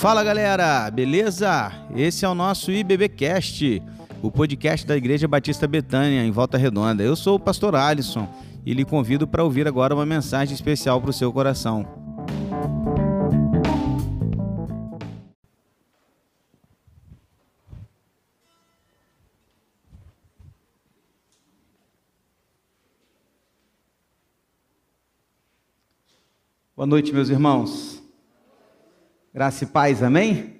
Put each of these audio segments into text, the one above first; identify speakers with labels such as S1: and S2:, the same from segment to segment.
S1: Fala galera, beleza? Esse é o nosso IBBcast, o podcast da Igreja Batista Betânia, em Volta Redonda. Eu sou o pastor Alisson e lhe convido para ouvir agora uma mensagem especial para o seu coração. Boa noite, meus irmãos. Graça e paz, amém?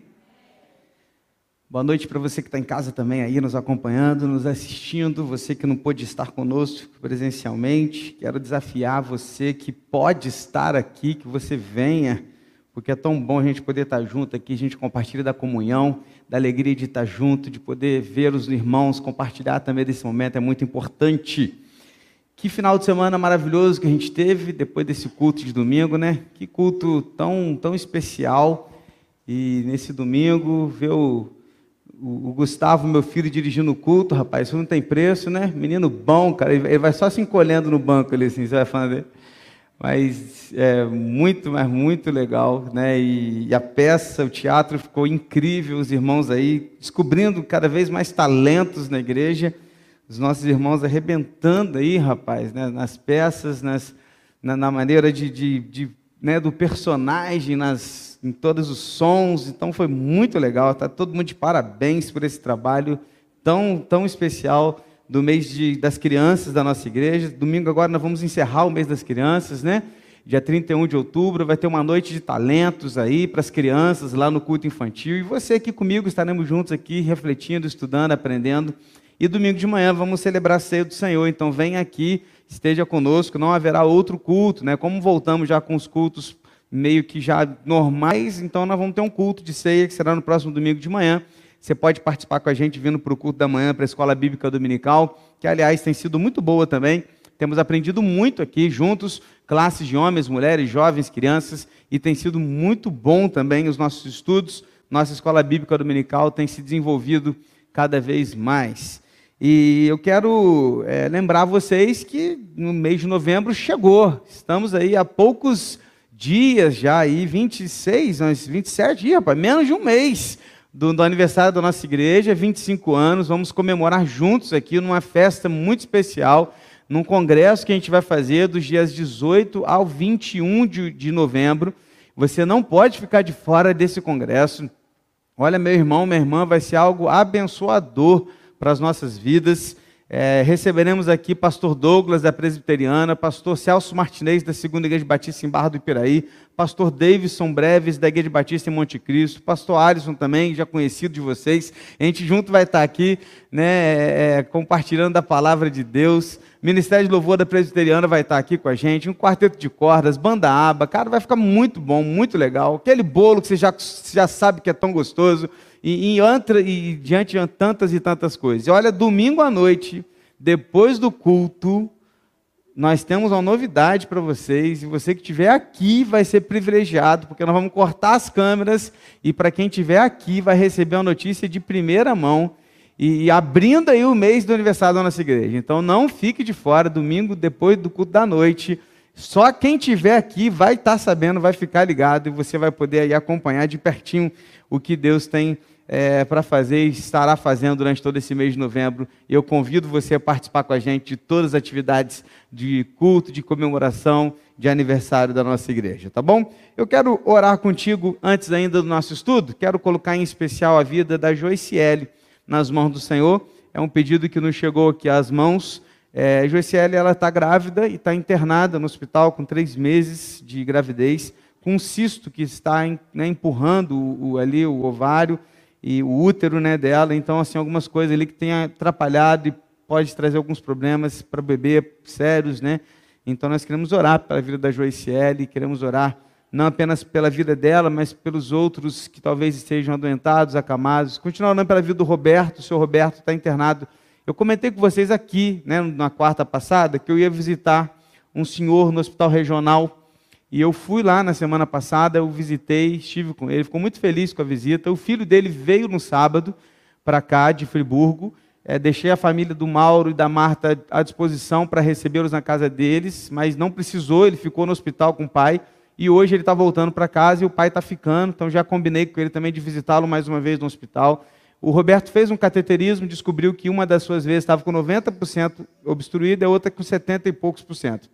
S1: Boa noite para você que está em casa também aí, nos acompanhando, nos assistindo, você que não pôde estar conosco presencialmente. Quero desafiar você que pode estar aqui, que você venha, porque é tão bom a gente poder estar junto aqui, a gente compartilha da comunhão, da alegria de estar junto, de poder ver os irmãos, compartilhar também desse momento, é muito importante. Que final de semana maravilhoso que a gente teve depois desse culto de domingo, né? Que culto tão, tão especial. E nesse domingo, ver o, o, o Gustavo, meu filho, dirigindo o culto, rapaz, isso não tem preço, né? Menino bom, cara, ele vai só se encolhendo no banco ali, assim, você vai falando dele. Mas é muito, mas muito legal, né? E, e a peça, o teatro ficou incrível, os irmãos aí descobrindo cada vez mais talentos na igreja os nossos irmãos arrebentando aí, rapaz, né, nas peças, nas, na, na maneira de, de, de né, do personagem, nas, em todos os sons. Então foi muito legal. Tá todo mundo de parabéns por esse trabalho tão, tão especial do mês de, das crianças da nossa igreja. Domingo agora nós vamos encerrar o mês das crianças, né? Dia 31 de outubro vai ter uma noite de talentos aí para as crianças lá no culto infantil. E você aqui comigo estaremos juntos aqui refletindo, estudando, aprendendo e domingo de manhã vamos celebrar a ceia do Senhor. Então vem aqui, esteja conosco, não haverá outro culto, né? Como voltamos já com os cultos meio que já normais, então nós vamos ter um culto de ceia que será no próximo domingo de manhã. Você pode participar com a gente vindo para o culto da manhã, para a Escola Bíblica Dominical, que aliás tem sido muito boa também. Temos aprendido muito aqui juntos, classes de homens, mulheres, jovens, crianças, e tem sido muito bom também os nossos estudos. Nossa Escola Bíblica Dominical tem se desenvolvido cada vez mais. E eu quero é, lembrar vocês que no mês de novembro chegou. Estamos aí há poucos dias já, aí, 26, 27 dias, rapaz, menos de um mês do, do, aniversário da nossa igreja, 25 anos. Vamos comemorar juntos aqui numa festa muito especial, num congresso que a gente vai fazer dos dias 18 ao 21 de, de novembro. Você não pode ficar de fora desse congresso. Olha, meu irmão, minha irmã, vai ser algo abençoador para as nossas vidas. É, receberemos aqui pastor Douglas, da Presbiteriana, pastor Celso Martinez, da Segunda Igreja Batista em Barra do Ipiraí, pastor Davidson Breves, da Igreja Batista em Monte Cristo, pastor Alisson também, já conhecido de vocês. A gente junto vai estar aqui, né, é, é, compartilhando a palavra de Deus. Ministério de Louvor da Presbiteriana vai estar aqui com a gente, um quarteto de cordas, banda aba, cara, vai ficar muito bom, muito legal. Aquele bolo que você já, já sabe que é tão gostoso e, e, e diante de tantas e tantas coisas. E olha, domingo à noite, depois do culto, nós temos uma novidade para vocês, e você que estiver aqui vai ser privilegiado, porque nós vamos cortar as câmeras, e para quem estiver aqui vai receber uma notícia de primeira mão, e, e, abrindo aí o mês do aniversário da nossa igreja. Então não fique de fora, domingo depois do culto da noite, só quem estiver aqui vai estar tá sabendo, vai ficar ligado, e você vai poder aí acompanhar de pertinho o que Deus tem é, para fazer e estará fazendo durante todo esse mês de novembro. Eu convido você a participar com a gente de todas as atividades de culto, de comemoração, de aniversário da nossa igreja, tá bom? Eu quero orar contigo antes ainda do nosso estudo. Quero colocar em especial a vida da Joiciele nas mãos do Senhor. É um pedido que nos chegou aqui às mãos. É, Joiciele ela está grávida e está internada no hospital com três meses de gravidez, com um cisto que está né, empurrando o, o, ali o ovário e o útero né, dela. Então, assim, algumas coisas ali que tem atrapalhado e pode trazer alguns problemas para o bebê sérios, né? Então, nós queremos orar pela vida da Joiciele, queremos orar não apenas pela vida dela, mas pelos outros que talvez estejam adoentados, acamados. Continuar orando pela vida do Roberto, o seu Roberto está internado. Eu comentei com vocês aqui, né, na quarta passada, que eu ia visitar um senhor no hospital regional e eu fui lá na semana passada, eu visitei, estive com ele, ficou muito feliz com a visita. O filho dele veio no sábado para cá, de Friburgo. É, deixei a família do Mauro e da Marta à disposição para recebê-los na casa deles, mas não precisou, ele ficou no hospital com o pai. e hoje ele está voltando para casa e o pai está ficando, então já combinei com ele também de visitá-lo mais uma vez no hospital. O Roberto fez um cateterismo, descobriu que uma das suas vezes estava com 90% obstruída e a outra com 70 e poucos por cento.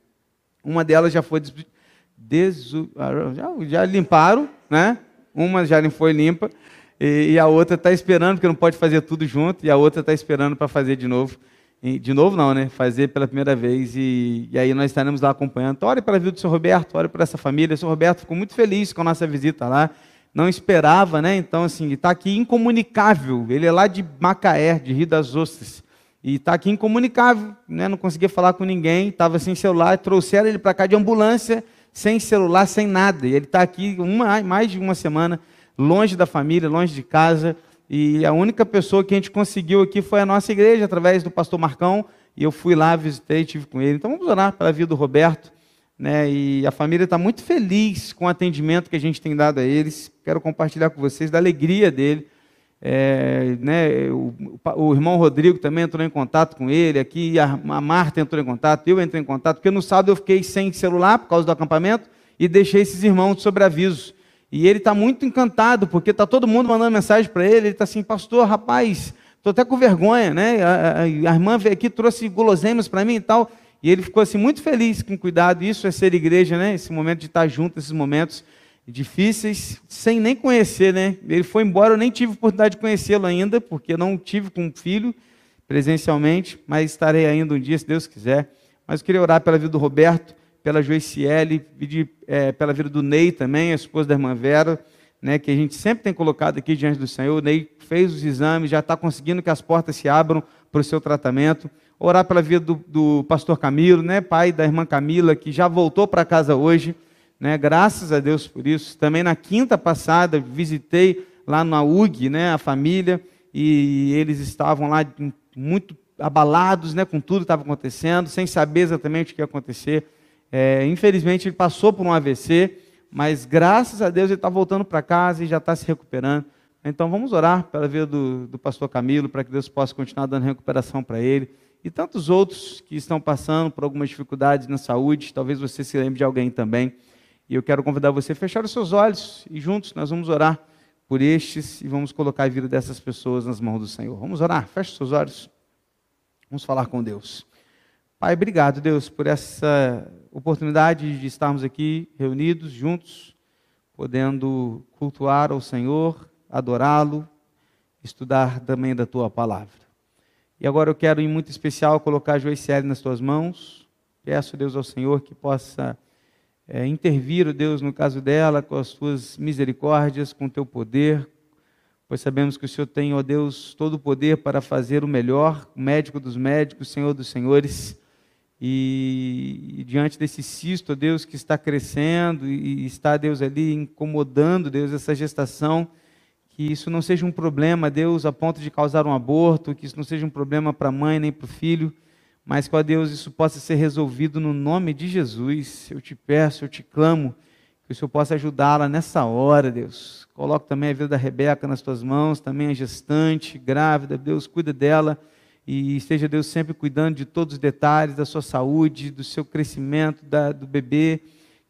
S1: Uma delas já foi desu... já, já limparam, né? Uma já foi limpa e, e a outra está esperando, porque não pode fazer tudo junto, e a outra está esperando para fazer de novo. E, de novo não, né? Fazer pela primeira vez e, e aí nós estaremos lá acompanhando. Então, ore pela vida do seu Roberto, ore por essa família. O seu Roberto ficou muito feliz com a nossa visita lá não esperava, né? Então, assim, está aqui incomunicável. Ele é lá de Macaé, de Rio das Ostras. E está aqui incomunicável, né? não conseguia falar com ninguém, estava sem celular, trouxeram ele para cá de ambulância, sem celular, sem nada. E ele está aqui uma, mais de uma semana, longe da família, longe de casa. E a única pessoa que a gente conseguiu aqui foi a nossa igreja, através do pastor Marcão. E eu fui lá, visitei, tive com ele. Então vamos orar pela vida do Roberto né, e a família está muito feliz com o atendimento que a gente tem dado a eles. Quero compartilhar com vocês da alegria dele. É, né, o, o, irmão Rodrigo também entrou em contato com ele aqui, a, a Marta entrou em contato, eu entrei em contato, porque no sábado eu fiquei sem celular por causa do acampamento e deixei esses irmãos sobre aviso. E ele está muito encantado, porque está todo mundo mandando mensagem para ele. Ele está assim, pastor, rapaz, estou até com vergonha, né? A, a, a irmã veio aqui, trouxe guloseimas para mim e tal. E ele ficou assim muito feliz com cuidado. Isso é ser igreja, né? Esse momento de estar junto, esses momentos difíceis, sem nem conhecer, né? Ele foi embora, eu nem tive oportunidade de conhecê-lo ainda, porque não tive com um filho presencialmente, mas estarei ainda um dia, se Deus quiser. Mas eu queria orar pela vida do Roberto, pela Joiciele, pedir é, pela vida do Ney também, a esposa da irmã Vera, né, que a gente sempre tem colocado aqui diante do Senhor. O Ney fez os exames, já está conseguindo que as portas se abram para o seu tratamento orar pela vida do, do, pastor Camilo, né, pai da irmã Camila, que já voltou para casa hoje, né, graças a Deus por isso. Também na quinta passada visitei lá na UG, né, a família, e eles estavam lá muito abalados, né, com tudo que estava acontecendo, sem saber exatamente o que ia acontecer. É, infelizmente ele passou por um AVC, mas graças a Deus ele está voltando para casa e já está se recuperando. Então vamos orar pela vida do, do pastor Camilo, para que Deus possa continuar dando recuperação para ele e tantos outros que estão passando por algumas dificuldades na saúde. Talvez você se lembre de alguém também. E eu quero convidar você a fechar os seus olhos e juntos nós vamos orar por estes e vamos colocar a vida dessas pessoas nas mãos do Senhor. Vamos orar? Feche os seus olhos. Vamos falar com Deus. Pai, obrigado, Deus, por essa oportunidade de estarmos aqui reunidos juntos, podendo cultuar ao Senhor, adorá-lo, estudar também da tua palavra. E agora eu quero, em muito especial, colocar a Joiciele nas tuas mãos. Peço, Deus, ao Senhor que possa é, intervir, Deus, no caso dela, com as tuas misericórdias, com o teu poder, pois sabemos que o Senhor tem, ó Deus, todo o poder para fazer o melhor, médico dos médicos, Senhor dos senhores. E, e, diante desse cisto, ó Deus, que está crescendo e está, Deus, ali incomodando, Deus, essa gestação que isso não seja um problema, Deus, a ponto de causar um aborto, que isso não seja um problema para a mãe nem para o filho, mas que, ó Deus, isso possa ser resolvido no nome de Jesus. Eu te peço, eu te clamo, que o Senhor possa ajudá-la nessa hora, Deus. Coloque também a vida da Rebeca nas tuas mãos, também a gestante, grávida, Deus, cuida dela e esteja, Deus, sempre cuidando de todos os detalhes da sua saúde, do seu crescimento, da, do bebê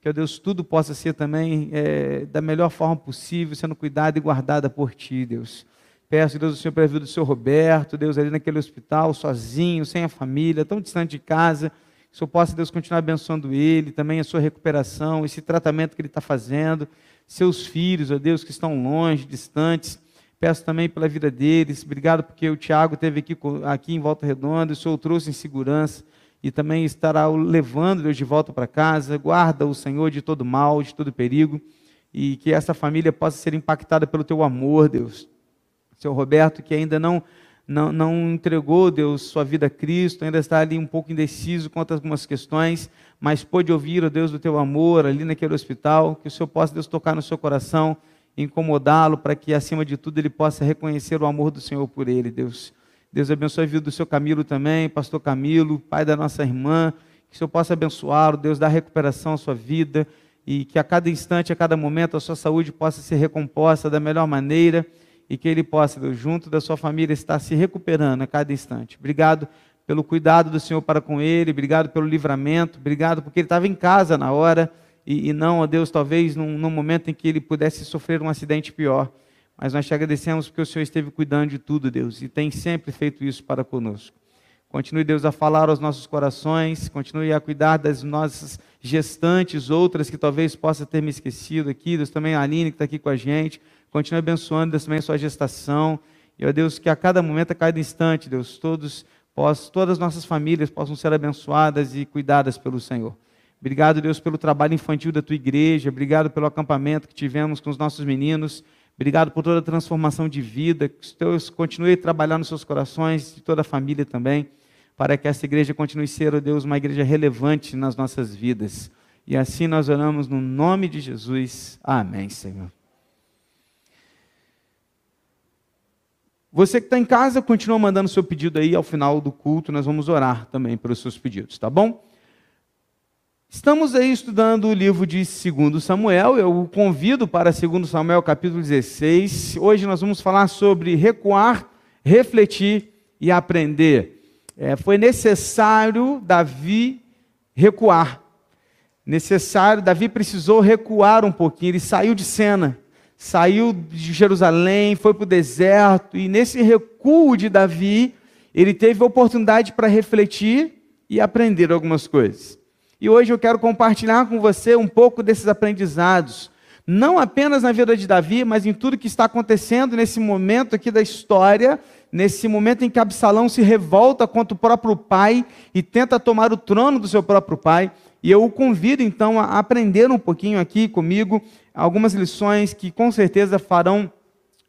S1: que, ó Deus, tudo possa ser também é, da melhor forma possível, sendo cuidada e guardada por Ti, Deus. Peço, Deus, o Senhor, pela vida do Senhor Roberto, Deus, ali naquele hospital, sozinho, sem a família, tão distante de casa, que o Senhor possa, Deus, continuar abençoando ele, também a sua recuperação, esse tratamento que ele está fazendo, seus filhos, ó Deus, que estão longe, distantes. Peço também pela vida deles. Obrigado porque o Tiago esteve aqui, aqui em Volta Redonda, o Senhor o trouxe em segurança e também estará levando Deus de volta para casa. Guarda o Senhor de todo mal, de todo perigo, e que essa família possa ser impactada pelo teu amor, Deus. Seu Roberto, que ainda não, não, não entregou, Deus, sua vida a Cristo, ainda está ali um pouco indeciso quanto a algumas questões, mas pôde ouvir, ó Deus, do teu amor ali naquele hospital, que o Senhor possa, Deus, tocar no seu coração, incomodá-lo, para que, acima de tudo, ele possa reconhecer o amor do Senhor por ele, Deus. Deus abençoe a vida do seu Camilo também, pastor Camilo, pai da nossa irmã. Que o Senhor possa abençoá-lo, Deus dá recuperação à sua vida e que a cada instante, a cada momento, a sua saúde possa ser recomposta da melhor maneira e que ele possa, Deus, junto da sua família, estar se recuperando a cada instante. Obrigado pelo cuidado do Senhor para com ele, obrigado pelo livramento, obrigado porque ele estava em casa na hora e, e não, ó Deus, talvez num, num momento em que ele pudesse sofrer um acidente pior. Mas nós te agradecemos porque o Senhor esteve cuidando de tudo, Deus, e tem sempre feito isso para conosco. Continue, Deus, a falar aos nossos corações, continue a cuidar das nossas gestantes, outras que talvez possa ter me esquecido aqui, Deus, também a Aline que está aqui com a gente, continue abençoando, Deus, também a sua gestação, e, ó Deus, que a cada momento, a cada instante, Deus, todos, possam, todas as nossas famílias possam ser abençoadas e cuidadas pelo Senhor. Obrigado, Deus, pelo trabalho infantil da tua igreja, obrigado pelo acampamento que tivemos com os nossos meninos, obrigado por toda a transformação de vida, que Deus continue a trabalhar nos seus corações, de toda a família também para que essa igreja continue ser, ó Deus, uma igreja relevante nas nossas vidas. E assim nós oramos no nome de Jesus. Amém, Senhor. Você que está em casa, continua mandando seu pedido aí ao final do culto, nós vamos orar também pelos seus pedidos, tá bom? Estamos aí estudando o livro de 2 Samuel, eu o convido para 2 Samuel capítulo 16. Hoje nós vamos falar sobre recuar, refletir e aprender é, foi necessário Davi recuar. Necessário, Davi precisou recuar um pouquinho, ele saiu de cena, saiu de Jerusalém, foi para o deserto, e nesse recuo de Davi, ele teve oportunidade para refletir e aprender algumas coisas. E hoje eu quero compartilhar com você um pouco desses aprendizados, não apenas na vida de Davi, mas em tudo que está acontecendo nesse momento aqui da história nesse momento em que Absalão se revolta contra o próprio pai e tenta tomar o trono do seu próprio pai. E eu o convido então a aprender um pouquinho aqui comigo algumas lições que com certeza farão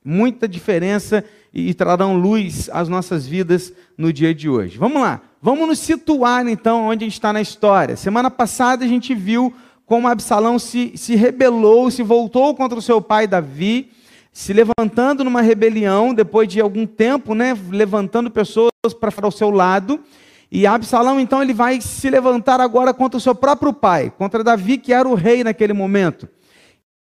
S1: muita diferença e trarão luz às nossas vidas no dia de hoje. Vamos lá, vamos nos situar então onde a gente está na história. Semana passada a gente viu como Absalão se, se rebelou, se voltou contra o seu pai Davi se levantando numa rebelião, depois de algum tempo, né, levantando pessoas para o seu lado. E Absalão, então, ele vai se levantar agora contra o seu próprio pai, contra Davi, que era o rei naquele momento.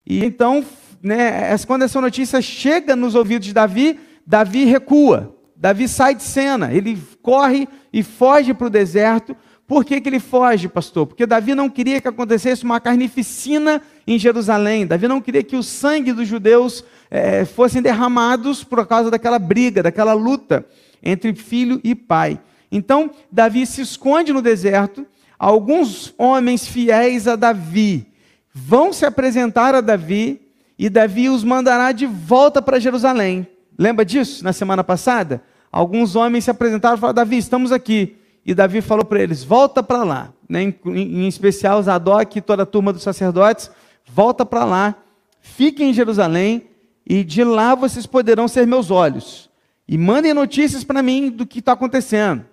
S1: E então, né, quando essa notícia chega nos ouvidos de Davi, Davi recua. Davi sai de cena, ele corre e foge para o deserto. Por que, que ele foge, pastor? Porque Davi não queria que acontecesse uma carnificina em Jerusalém. Davi não queria que o sangue dos judeus é, fossem derramados por causa daquela briga, daquela luta entre filho e pai. Então, Davi se esconde no deserto. Alguns homens fiéis a Davi vão se apresentar a Davi e Davi os mandará de volta para Jerusalém. Lembra disso na semana passada? Alguns homens se apresentaram e falaram: Davi, estamos aqui. E Davi falou para eles: volta para lá. Né? Em, em, especial Zadok e toda a turma dos sacerdotes, volta para lá, fique em Jerusalém e de lá vocês poderão ser meus olhos. E mandem notícias para mim do que está acontecendo.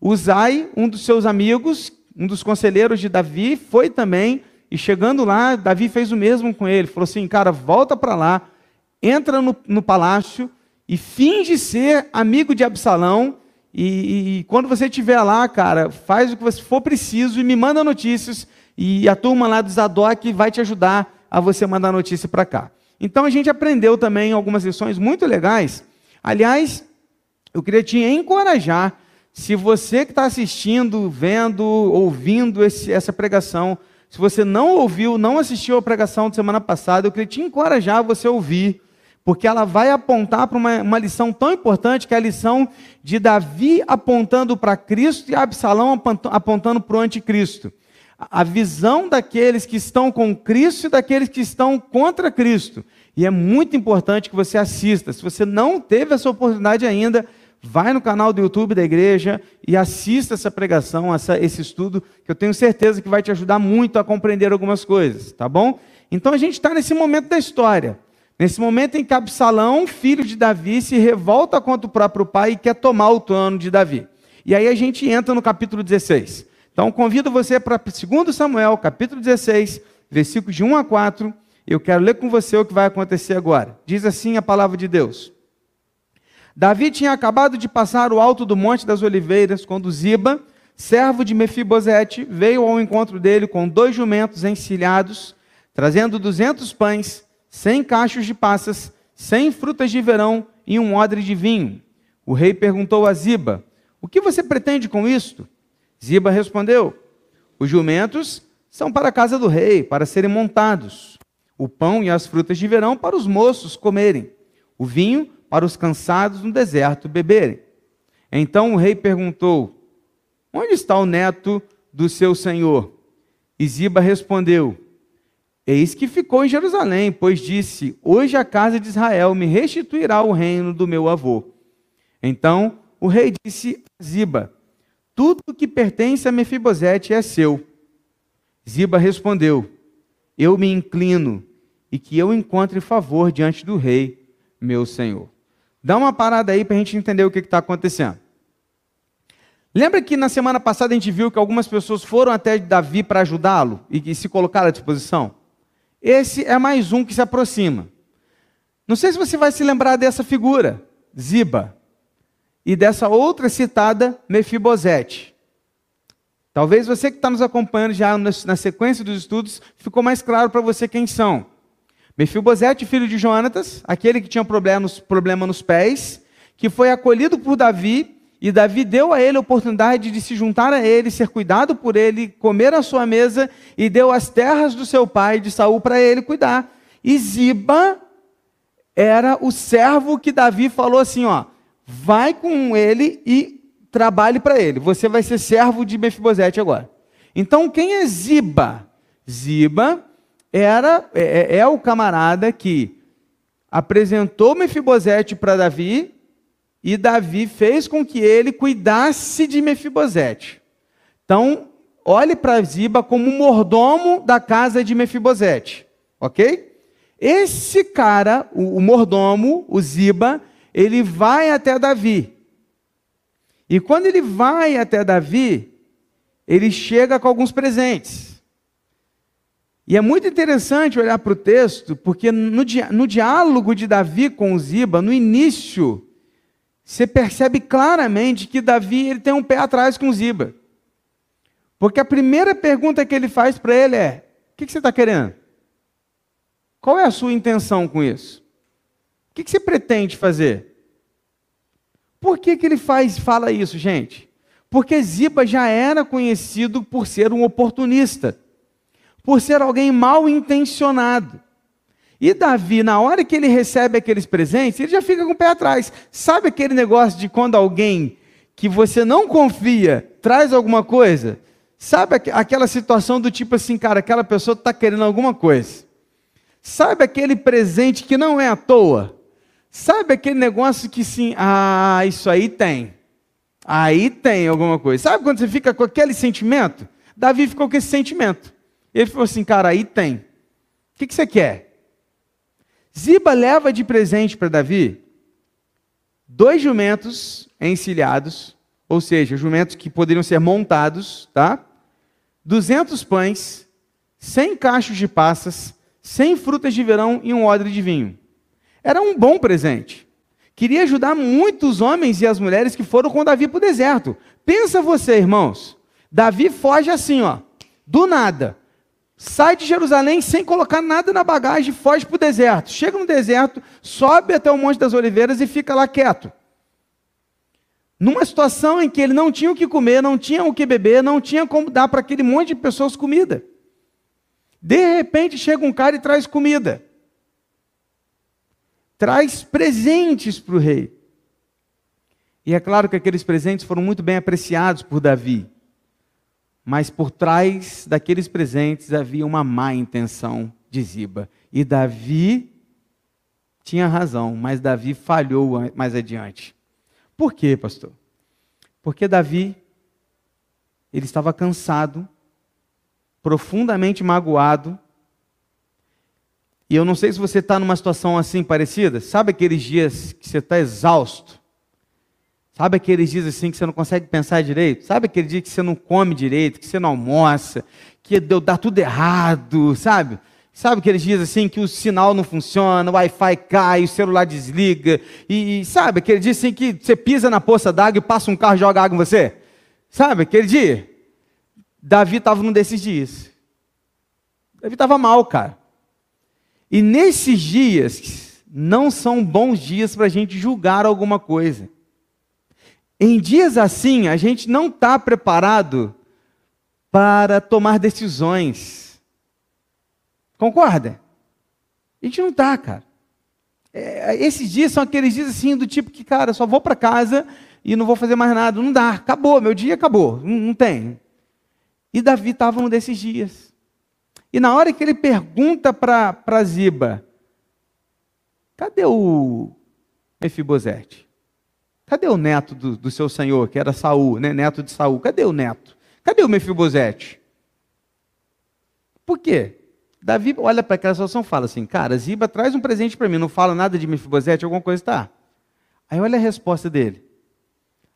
S1: Uzai, um dos seus amigos, um dos conselheiros de Davi, foi também, e chegando lá, Davi fez o mesmo com ele. Falou assim: cara, volta para lá, entra no, no, palácio e finge ser amigo de Absalão. E, e, e quando você estiver lá, cara, faz o que você for preciso e me manda notícias. E a turma lá do Zadok vai te ajudar a você mandar notícia para cá. Então a gente aprendeu também algumas lições muito legais. Aliás, eu queria te encorajar, se você que está assistindo, vendo, ouvindo esse, essa pregação, se você não ouviu, não assistiu a pregação de semana passada, eu queria te encorajar a você ouvir, porque ela vai apontar para uma, uma lição tão importante, que é a lição de Davi apontando para Cristo e Absalão apontando para o anticristo a visão daqueles que estão com Cristo e daqueles que estão contra Cristo. E é muito importante que você assista. Se você não teve essa oportunidade ainda, vai no canal do YouTube da igreja e assista essa pregação, essa, esse estudo, que eu tenho certeza que vai te ajudar muito a compreender algumas coisas, tá bom? Então a gente está nesse momento da história. Nesse momento em que Absalão, filho de Davi, se revolta contra o próprio pai e quer tomar o trono de Davi. E aí a gente entra no capítulo 16. Então convido você para 2 Samuel, capítulo 16, versículos de 1 a 4. Eu quero ler com você o que vai acontecer agora. Diz assim a palavra de Deus. Davi tinha acabado de passar o alto do Monte das Oliveiras, quando Ziba, servo de Mefibosete, veio ao encontro dele com dois jumentos encilhados, trazendo duzentos pães, cem cachos de passas, cem frutas de verão e um odre de vinho. O rei perguntou a Ziba: O que você pretende com isto? Ziba respondeu: Os jumentos são para a casa do rei, para serem montados. O pão e as frutas de verão para os moços comerem. O vinho para os cansados no deserto beberem. Então o rei perguntou: Onde está o neto do seu senhor? E Ziba respondeu: Eis que ficou em Jerusalém, pois disse: Hoje a casa de Israel me restituirá o reino do meu avô. Então o rei disse a Ziba: Tudo que pertence a Mefibosete é seu. Ziba respondeu: Eu me inclino e que eu encontre favor diante do rei, meu senhor. Dá uma parada aí para a gente entender o que está acontecendo. Lembra que na semana passada a gente viu que algumas pessoas foram até Davi para ajudá-lo e, se colocaram à disposição? Esse é mais um que se aproxima. Não sei se você vai se lembrar dessa figura, Ziba, e dessa outra citada, Mefibosete. Talvez você que está nos acompanhando já na sequência dos estudos, ficou mais claro para você quem são. Mefibosete, filho de Jonatas, aquele que tinha problema nos, problema nos pés, que foi acolhido por Davi, e Davi deu a ele a oportunidade de se juntar a ele, ser cuidado por ele, comer a sua mesa, e deu as terras do seu pai, de Saul, para ele cuidar. E Ziba era o servo que Davi falou assim: ó, vai com ele e trabalhe para ele. Você vai ser servo de Mefibosete agora. Então, quem é Ziba? Ziba era é, é, é o camarada que apresentou Mefibosete para Davi e Davi fez com que ele cuidasse de Mefibosete. Então, olhe para Ziba como mordomo da casa de Mefibosete, ok? Esse cara, o, o mordomo, o Ziba, ele vai até Davi. E quando ele vai até Davi, ele chega com alguns presentes. E é muito interessante olhar para o texto, porque no, di no diálogo de Davi com Ziba, no início, você percebe claramente que Davi ele tem um pé atrás com Ziba. Porque a primeira pergunta que ele faz para ele é: O que, que você está querendo? Qual é a sua intenção com isso? O que, que você pretende fazer? Por que, que ele faz, fala isso, gente? Porque Ziba já era conhecido por ser um oportunista por ser alguém mal intencionado. E Davi, na hora que ele recebe aqueles presentes, ele já fica com o pé atrás. Sabe aquele negócio de quando alguém que você não confia traz alguma coisa? Sabe aquela situação do tipo assim, cara, aquela pessoa está querendo alguma coisa. Sabe aquele presente que não é à toa? Sabe aquele negócio que sim, ah, isso aí tem. Aí tem alguma coisa. Sabe quando você fica com aquele sentimento? Davi ficou com esse sentimento. Ele falou assim, cara, aí tem. O que, que você quer? Ziba leva de presente para Davi dois jumentos encilhados, ou seja, jumentos que poderiam ser montados, tá? 200 pães, 100 cachos de passas, 100 frutas de verão e um odre de vinho. Era um bom presente. Queria ajudar muitos homens e as mulheres que foram com Davi para o deserto. Pensa você, irmãos. Davi foge assim, ó, do nada sai de Jerusalém sem colocar nada na bagagem, foge para o deserto. Chega no deserto, sobe até o Monte das Oliveiras e fica lá quieto. Numa situação em que ele não tinha o que comer, não tinha o que beber, não tinha como dar para aquele monte de pessoas comida. De repente chega um cara e traz comida. Traz presentes para o rei. E é claro que aqueles presentes foram muito bem apreciados por Davi. Mas por trás daqueles presentes havia uma má intenção de Ziba. E Davi tinha razão, mas Davi falhou mais adiante. Por quê, pastor? Porque Davi ele estava cansado, profundamente magoado. E eu não sei se você está numa situação assim parecida. Sabe aqueles dias que você está exausto? Sabe aqueles dias assim que você não consegue pensar direito? Sabe aquele dia que você não come direito, que você não almoça, que dá tudo errado, sabe? Sabe aqueles dias assim que o sinal não funciona, o Wi-Fi cai, o celular desliga, e, sabe aquele dia assim que você pisa na poça d'água e passa um carro e joga água em você? Sabe aquele dia? Davi estava num desses dias. Davi estava mal, cara. E nesses dias não são bons dias para a gente julgar alguma coisa. Em dias assim, a gente não está preparado para tomar decisões. Concorda? A gente não está, cara. É, esses dias são aqueles dias assim, do tipo que, cara, só vou para casa e não vou fazer mais nada. Não dá, acabou, meu dia acabou, não, não tem. E Davi estava num desses dias. E na hora que ele pergunta para Ziba, cadê o Mefibosete? Cadê o neto do, do, seu senhor, que era Saul, né? neto de Saul? Cadê o neto? Cadê o Mefibosete? Por quê? Davi olha para aquela situação e fala assim: Cara, Ziba traz um presente para mim, não fala nada de Mefibosete, alguma coisa está. Aí olha a resposta dele.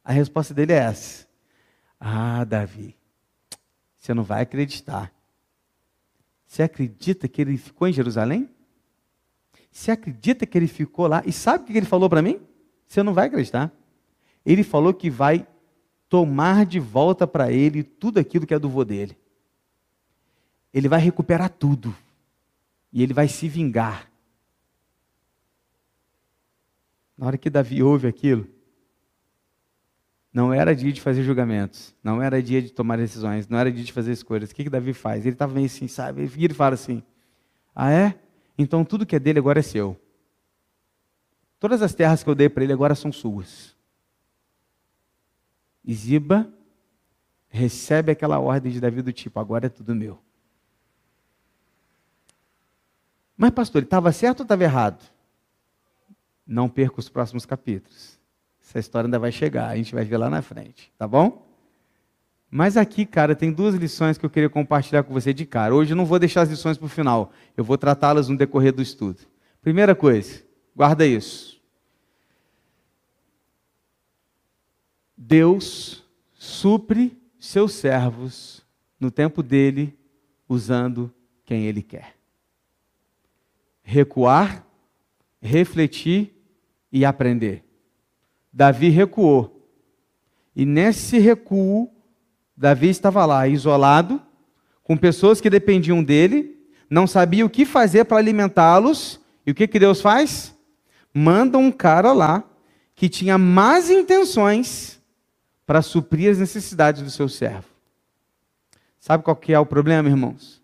S1: A resposta dele é essa: Ah, Davi, você não vai acreditar. Você acredita que ele ficou em Jerusalém? Você acredita que ele ficou lá? E sabe o que ele falou para mim? Você não vai acreditar. Ele falou que vai tomar de volta para ele tudo aquilo que é do vô dele ele vai recuperar tudo. E ele vai se vingar. Na hora que Davi ouve aquilo, não era dia de fazer julgamentos, não era dia de tomar decisões, não era dia de fazer escolhas. O que, que Davi faz? Ele estava meio assim, sabe? Ele e fala assim: Ah, é? Então tudo que é dele agora é seu. Todas as terras que eu dei para ele agora são suas. E Ziba recebe aquela ordem de Davi do tipo: agora é tudo meu. Mas, pastor, ele estava certo ou estava errado? Não perca os próximos capítulos. Essa história ainda vai chegar, a gente vai ver lá na frente, tá bom? Mas aqui, cara, tem duas lições que eu queria compartilhar com você de cara. Hoje eu não vou deixar as lições para o final, eu vou tratá-las no decorrer do estudo. Primeira coisa, guarda isso. Deus supre seus servos no tempo dele, usando quem ele quer recuar, refletir e aprender. Davi recuou. E nesse recuo, Davi estava lá, isolado, com pessoas que dependiam dele, não sabia o que fazer para alimentá-los. E o que, que Deus faz? Manda um cara lá que tinha más intenções para suprir as necessidades do seu servo. Sabe qual que é o problema, irmãos?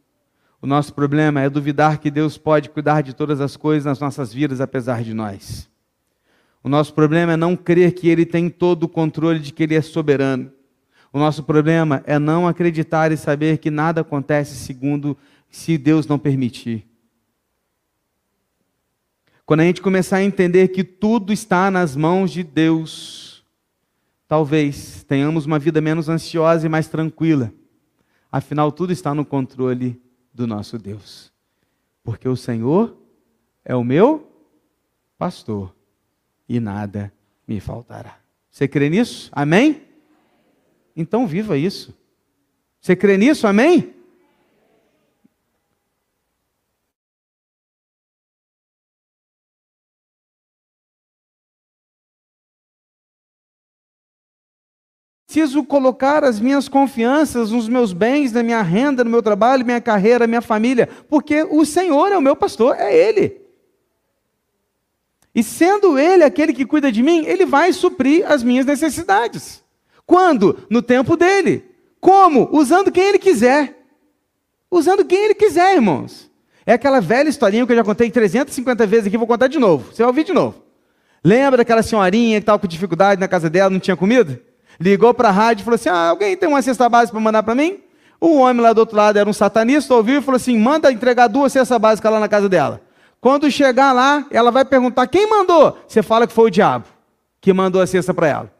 S1: O nosso problema é duvidar que Deus pode cuidar de todas as coisas nas nossas vidas, apesar de nós. O nosso problema é não crer que Ele tem todo o controle, de que Ele é soberano. O nosso problema é não acreditar e saber que nada acontece segundo se Deus não permitir. Quando a gente começar a entender que tudo está nas mãos de Deus, talvez tenhamos uma vida menos ansiosa e mais tranquila. Afinal, tudo está no controle do nosso Deus. Porque o Senhor é o meu pastor e nada me faltará. Você crê nisso? Amém? Então viva isso. Você crê nisso? Amém? Preciso colocar as minhas confianças nos meus bens, na minha renda, no meu trabalho, minha carreira, minha família, porque o Senhor é o meu pastor, é Ele. E sendo Ele aquele que cuida de mim, Ele vai suprir as minhas necessidades. Quando? No tempo dele. Como? Usando quem Ele quiser. Usando quem Ele quiser, irmãos. É aquela velha historinha que eu já contei 350 vezes aqui, vou contar de novo. Você vai ouvir de novo. Lembra daquela senhorinha que estava com dificuldade na casa dela, não tinha comida? Ligou para a rádio e falou assim: ah, alguém tem uma cesta básica para mandar para mim? O homem lá do outro lado era um satanista, ouviu e falou assim: manda entregar duas cestas básicas lá na casa dela. Quando chegar lá, ela vai perguntar: quem mandou? Você fala que foi o diabo que mandou a cesta para ela.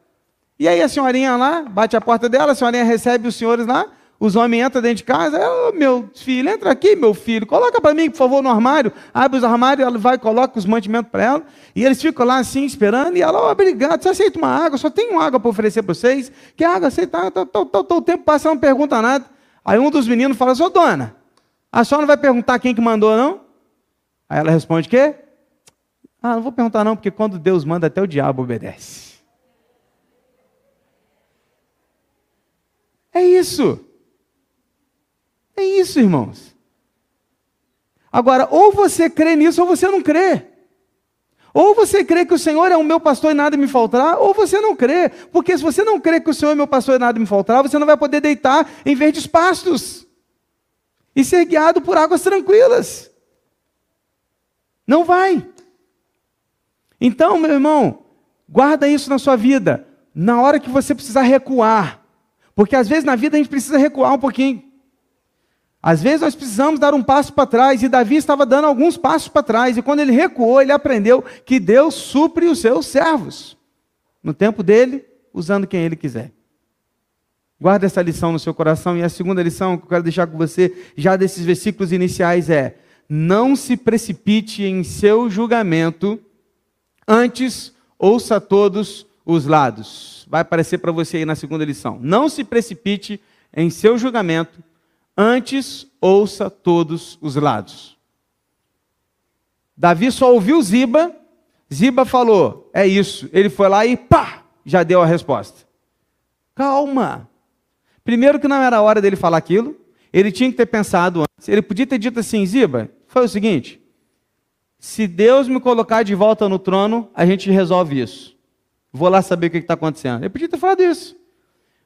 S1: E aí a senhorinha lá, bate a porta dela, a senhorinha recebe os senhores lá, os homens entram dentro de casa, ela, meu filho, entra aqui, meu filho, coloca para mim, por favor, no armário. Abre os armários, ela vai, coloca os mantimentos para ela. E eles ficam lá assim, esperando. E ela, oh, obrigado, você aceita uma água? Só uma água para oferecer para vocês. Que água aceita? O tempo passa, não pergunta nada. Aí um dos meninos fala, ô dona, a senhora não vai perguntar quem que mandou, não? Aí ela responde, quê? Ah, não vou perguntar não, porque quando Deus manda, até o diabo obedece. É isso. É isso, irmãos. Agora, ou você crê nisso ou você não crê. Ou você crê que o Senhor é o meu pastor e nada me faltará, ou você não crê. Porque se você não crê que o Senhor é meu pastor e nada me faltará, você não vai poder deitar em verdes pastos e ser guiado por águas tranquilas. Não vai. Então, meu irmão, guarda isso na sua vida. Na hora que você precisar recuar, porque às vezes na vida a gente precisa recuar um pouquinho. Às vezes nós precisamos dar um passo para trás, e Davi estava dando alguns passos para trás, e quando ele recuou, ele aprendeu que Deus supre os seus servos, no tempo dele, usando quem ele quiser. Guarda essa lição no seu coração, e a segunda lição que eu quero deixar com você, já desses versículos iniciais, é: não se precipite em seu julgamento, antes ouça todos os lados. Vai aparecer para você aí na segunda lição. Não se precipite em seu julgamento, Antes, ouça todos os lados. Davi só ouviu Ziba, Ziba falou, é isso. Ele foi lá e pá, já deu a resposta. Calma. Primeiro que não era hora dele falar aquilo, ele tinha que ter pensado antes. Ele podia ter dito assim, Ziba, foi o seguinte, se Deus me colocar de volta no trono, a gente resolve isso. Vou lá saber o que está acontecendo. Ele podia ter falado isso.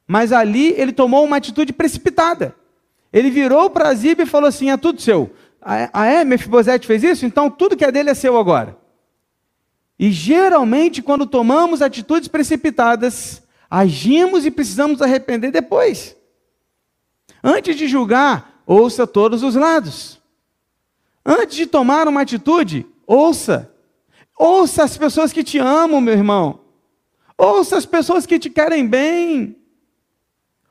S1: Mas ali ele tomou uma atitude precipitada. Ele virou para Ziba e falou assim: é tudo seu. Ah, é? Mefibosete fez isso? Então tudo que é dele é seu agora. E geralmente, quando tomamos atitudes precipitadas, agimos e precisamos arrepender depois. Antes de julgar, ouça todos os lados. Antes de tomar uma atitude, ouça. Ouça as pessoas que te amam, meu irmão. Ouça as pessoas que te querem bem.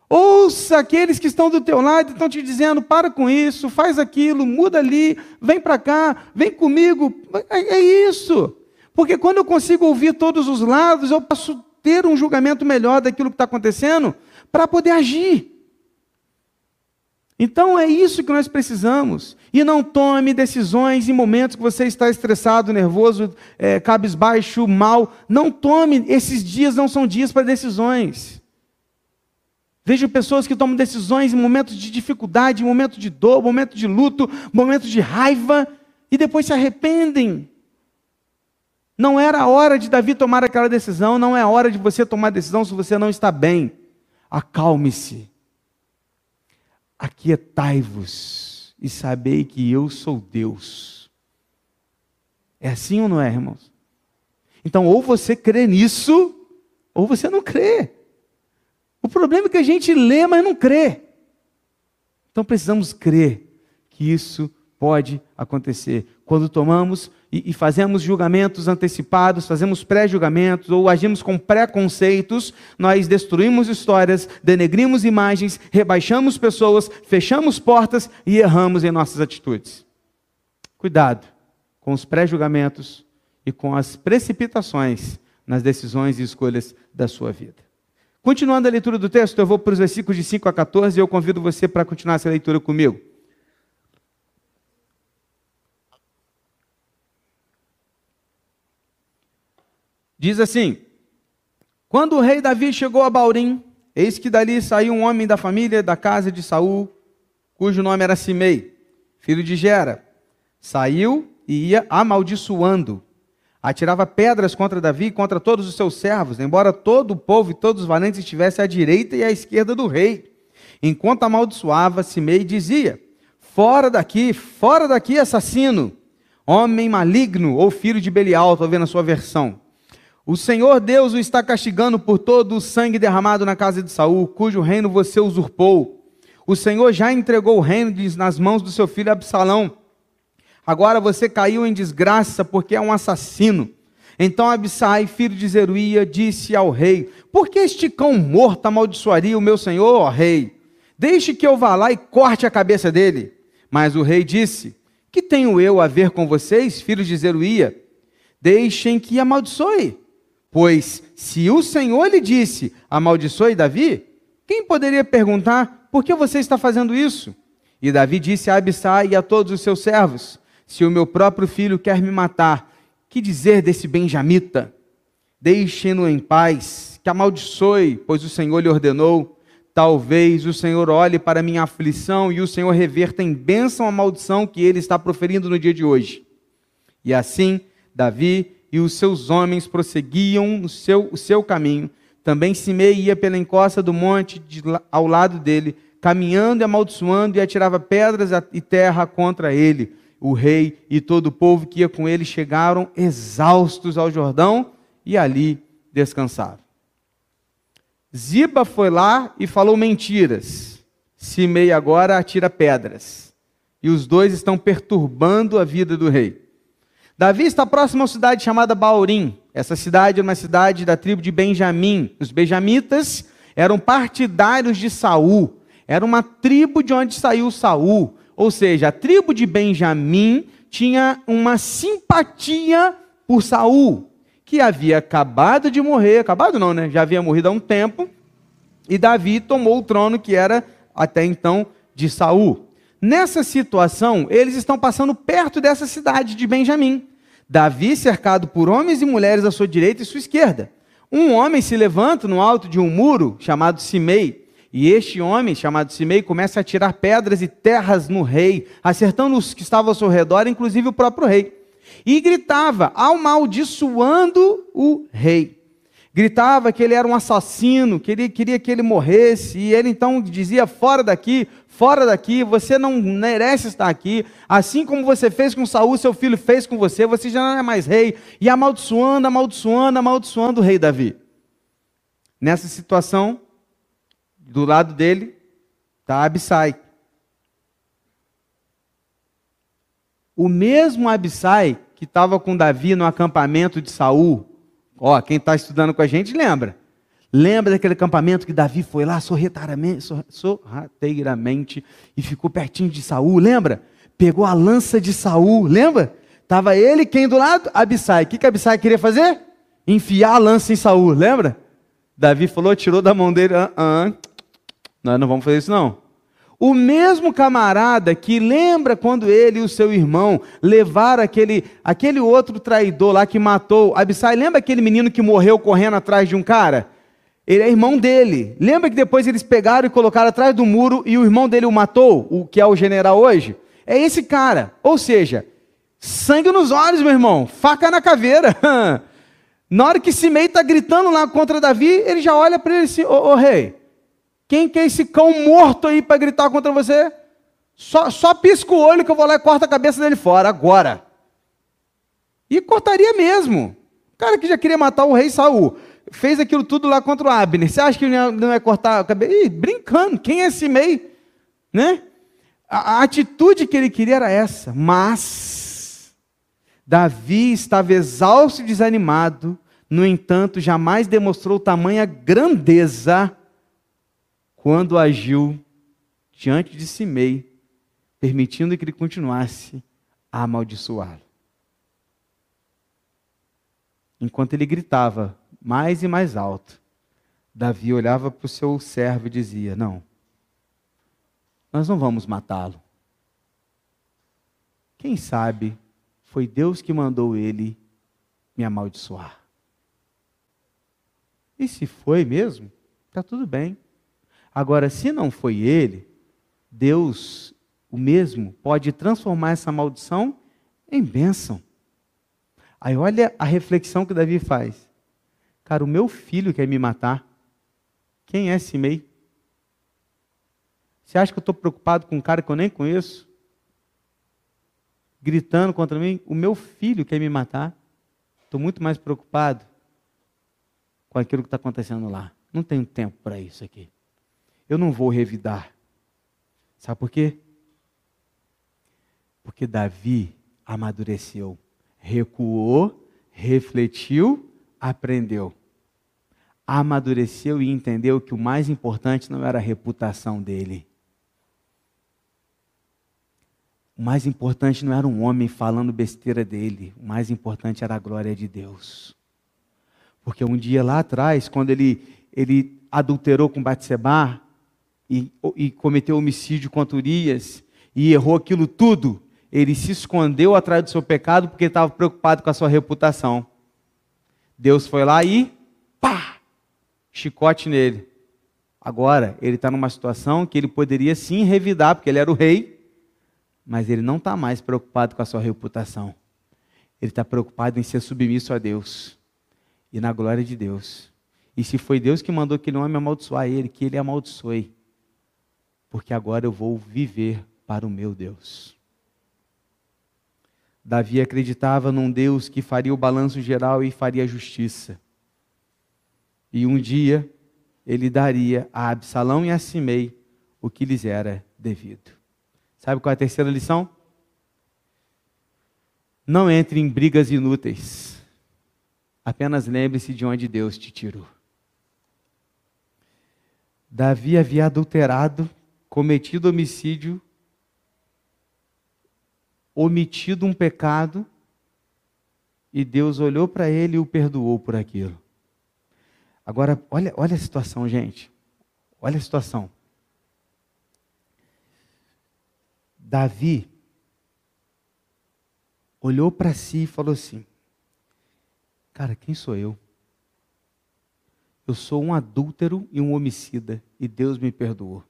S1: Ouça aqueles que estão do teu lado e estão te dizendo: para com isso, faz aquilo, muda ali, vem para cá, vem comigo. É, é isso. Porque quando eu consigo ouvir todos os lados, eu posso ter um julgamento melhor daquilo que está acontecendo para poder agir. Então é isso que nós precisamos. E não tome decisões em momentos que você está estressado, nervoso, é, cabisbaixo, mal. Não tome, esses dias não são dias para decisões. Vejo pessoas que tomam decisões em momentos de dificuldade, em momentos de dor, momentos de luto, momentos de raiva, e depois se arrependem. Não era a hora de Davi tomar aquela decisão, não é a hora de você tomar decisão se você não está bem. Acalme-se. Aquietai-vos e sabei que eu sou Deus. É assim ou não é, irmãos? Então, ou você crê nisso, ou você não crê. O problema é que a gente lê, mas não crê. Então precisamos crer que isso pode acontecer. Quando tomamos e, e fazemos julgamentos antecipados, fazemos pré-julgamentos ou agimos com preconceitos, nós destruímos histórias, denegrimos imagens, rebaixamos pessoas, fechamos portas e erramos em nossas atitudes. Cuidado com os pré-julgamentos e com as precipitações nas decisões e escolhas da sua vida. Continuando a leitura do texto, eu vou para os versículos de 5 a 14 e eu convido você para continuar essa leitura comigo. Diz assim: Quando o rei Davi chegou a Baurim, eis que dali saiu um homem da família da casa de Saul, cujo nome era Simei, filho de Gera. Saiu e ia amaldiçoando atirava pedras contra Davi e contra todos os seus servos, embora todo o povo e todos os valentes estivessem à direita e à esquerda do rei. Enquanto amaldiçoava, Simei dizia: Fora daqui, fora daqui, assassino, homem maligno ou filho de Belial, estou vendo a sua versão. O Senhor Deus o está castigando por todo o sangue derramado na casa de Saul, cujo reino você usurpou. O Senhor já entregou o reino nas mãos do seu filho Absalão Agora você caiu em desgraça porque é um assassino. Então Abissai, filho de Zeruia, disse ao rei: Por que este cão morto amaldiçoaria o meu senhor, ó rei? Deixe que eu vá lá e corte a cabeça dele. Mas o rei disse: Que tenho eu a ver com vocês, filhos de Zeruia? Deixem que amaldiçoe. Pois se o Senhor lhe disse: Amaldiçoe Davi, quem poderia perguntar: Por que você está fazendo isso? E Davi disse a Abissai e a todos os seus servos: se o meu próprio filho quer me matar, que dizer desse benjamita? Deixe-no em paz, que amaldiçoe, pois o Senhor lhe ordenou. Talvez o Senhor olhe para minha aflição e o Senhor reverta em bênção a maldição que ele está proferindo no dia de hoje. E assim, Davi e os seus homens prosseguiam no seu, o seu caminho. Também Simei ia pela encosta do monte de, ao lado dele, caminhando e amaldiçoando, e atirava pedras e terra contra ele. O rei e todo o povo que ia com ele chegaram exaustos ao Jordão e ali descansaram. Ziba foi lá e falou mentiras. Simei agora atira pedras. E os dois estão perturbando a vida do rei. Davi está próximo a uma cidade chamada Baurim. Essa cidade é uma cidade da tribo de Benjamim. Os benjamitas eram partidários de Saul. Era uma tribo de onde saiu Saul. Ou seja, a tribo de Benjamim tinha uma simpatia por Saul, que havia acabado de morrer, acabado não, né? Já havia morrido há um tempo, e Davi tomou o trono que era até então de Saul. Nessa situação, eles estão passando perto dessa cidade de Benjamim. Davi cercado por homens e mulheres à sua direita e sua esquerda. Um homem se levanta no alto de um muro chamado Simei, e este homem, chamado Simei, começa a tirar pedras e terras no rei, acertando os que estavam ao seu redor, inclusive o próprio rei. E gritava, amaldiçoando o rei gritava que ele era um assassino, que ele queria que ele morresse, e ele então dizia: fora daqui, fora daqui, você não merece estar aqui, assim como você fez com Saul, seu filho fez com você, você já não é mais rei, e amaldiçoando, amaldiçoando, amaldiçoando o rei Davi. Nessa situação, do lado dele, está Abissai. O mesmo Abissai que estava com Davi no acampamento de Saul, Ó, quem está estudando com a gente lembra. Lembra daquele acampamento que Davi foi lá sorrateiramente e ficou pertinho de Saul, lembra? Pegou a lança de Saul, lembra? Tava ele quem do lado? Abissai. O que, que Abissai queria fazer? Enfiar a lança em Saul, lembra? Davi falou, tirou da mão dele, ah, ah, nós não vamos fazer isso não. O mesmo camarada que lembra quando ele e o seu irmão levaram aquele, aquele outro traidor lá que matou Abissai, lembra aquele menino que morreu correndo atrás de um cara? Ele é irmão dele. Lembra que depois eles pegaram e colocaram atrás do muro e o irmão dele o matou, o que é o general hoje? É esse cara. Ou seja, sangue nos olhos, meu irmão, faca na caveira. Na hora que Simei está gritando lá contra Davi, ele já olha para ele assim: Ô, ô rei, quem que é esse cão morto aí para gritar contra você? Só, só pisca o olho que eu vou lá e corto a cabeça dele fora, agora. E cortaria mesmo. O cara que já queria matar o rei Saul, fez aquilo tudo lá contra o Abner. Você acha que não ia cortar a cabeça? Ih, brincando, quem é esse meio? Né? A, a atitude que ele queria era essa, mas Davi estava exausto e desanimado, no entanto, jamais demonstrou tamanha grandeza quando agiu diante de Simei, permitindo que ele continuasse a amaldiçoá-lo. Enquanto ele gritava mais e mais alto, Davi olhava para o seu servo e dizia: Não, nós não vamos matá-lo. Quem sabe foi Deus que mandou ele me amaldiçoar. E se foi mesmo, está tudo bem. Agora, se não foi ele, Deus, o mesmo, pode transformar essa maldição em bênção. Aí olha a reflexão que Davi faz. Cara, o meu filho quer me matar. Quem é Simei? Você acha que eu estou preocupado com um cara que eu nem conheço? Gritando contra mim? O meu filho quer me matar. Estou muito mais preocupado com aquilo que está acontecendo lá. Não tenho tempo para isso aqui eu não vou revidar. Sabe por quê? Porque Davi amadureceu, recuou, refletiu, aprendeu. Amadureceu e entendeu que o mais importante não era a reputação dele. O mais importante não era um homem falando besteira dele, o mais importante era a glória de Deus. Porque um dia lá atrás, quando ele, ele adulterou com Batseba, e, e cometeu homicídio contra Urias e errou aquilo tudo, ele se escondeu atrás do seu pecado porque estava preocupado com a sua reputação. Deus foi lá e pá, chicote nele. Agora, ele está numa situação que ele poderia sim revidar, porque ele era o rei, mas ele não está mais preocupado com a sua reputação. Ele está preocupado em ser submisso a Deus e na glória de Deus. E se foi Deus que mandou aquele homem amaldiçoar ele, que ele amaldiçoe. Porque agora eu vou viver para o meu Deus. Davi acreditava num Deus que faria o balanço geral e faria justiça. E um dia ele daria a Absalão e a Simei o que lhes era devido. Sabe qual é a terceira lição? Não entre em brigas inúteis. Apenas lembre-se de onde Deus te tirou. Davi havia adulterado, cometido homicídio, omitido um pecado, e Deus olhou para ele e o perdoou por aquilo. Agora, olha, olha a situação, gente. Olha a situação. Davi olhou para si e falou assim: Cara, quem sou eu? Eu sou um adúltero e um homicida, e Deus me perdoou.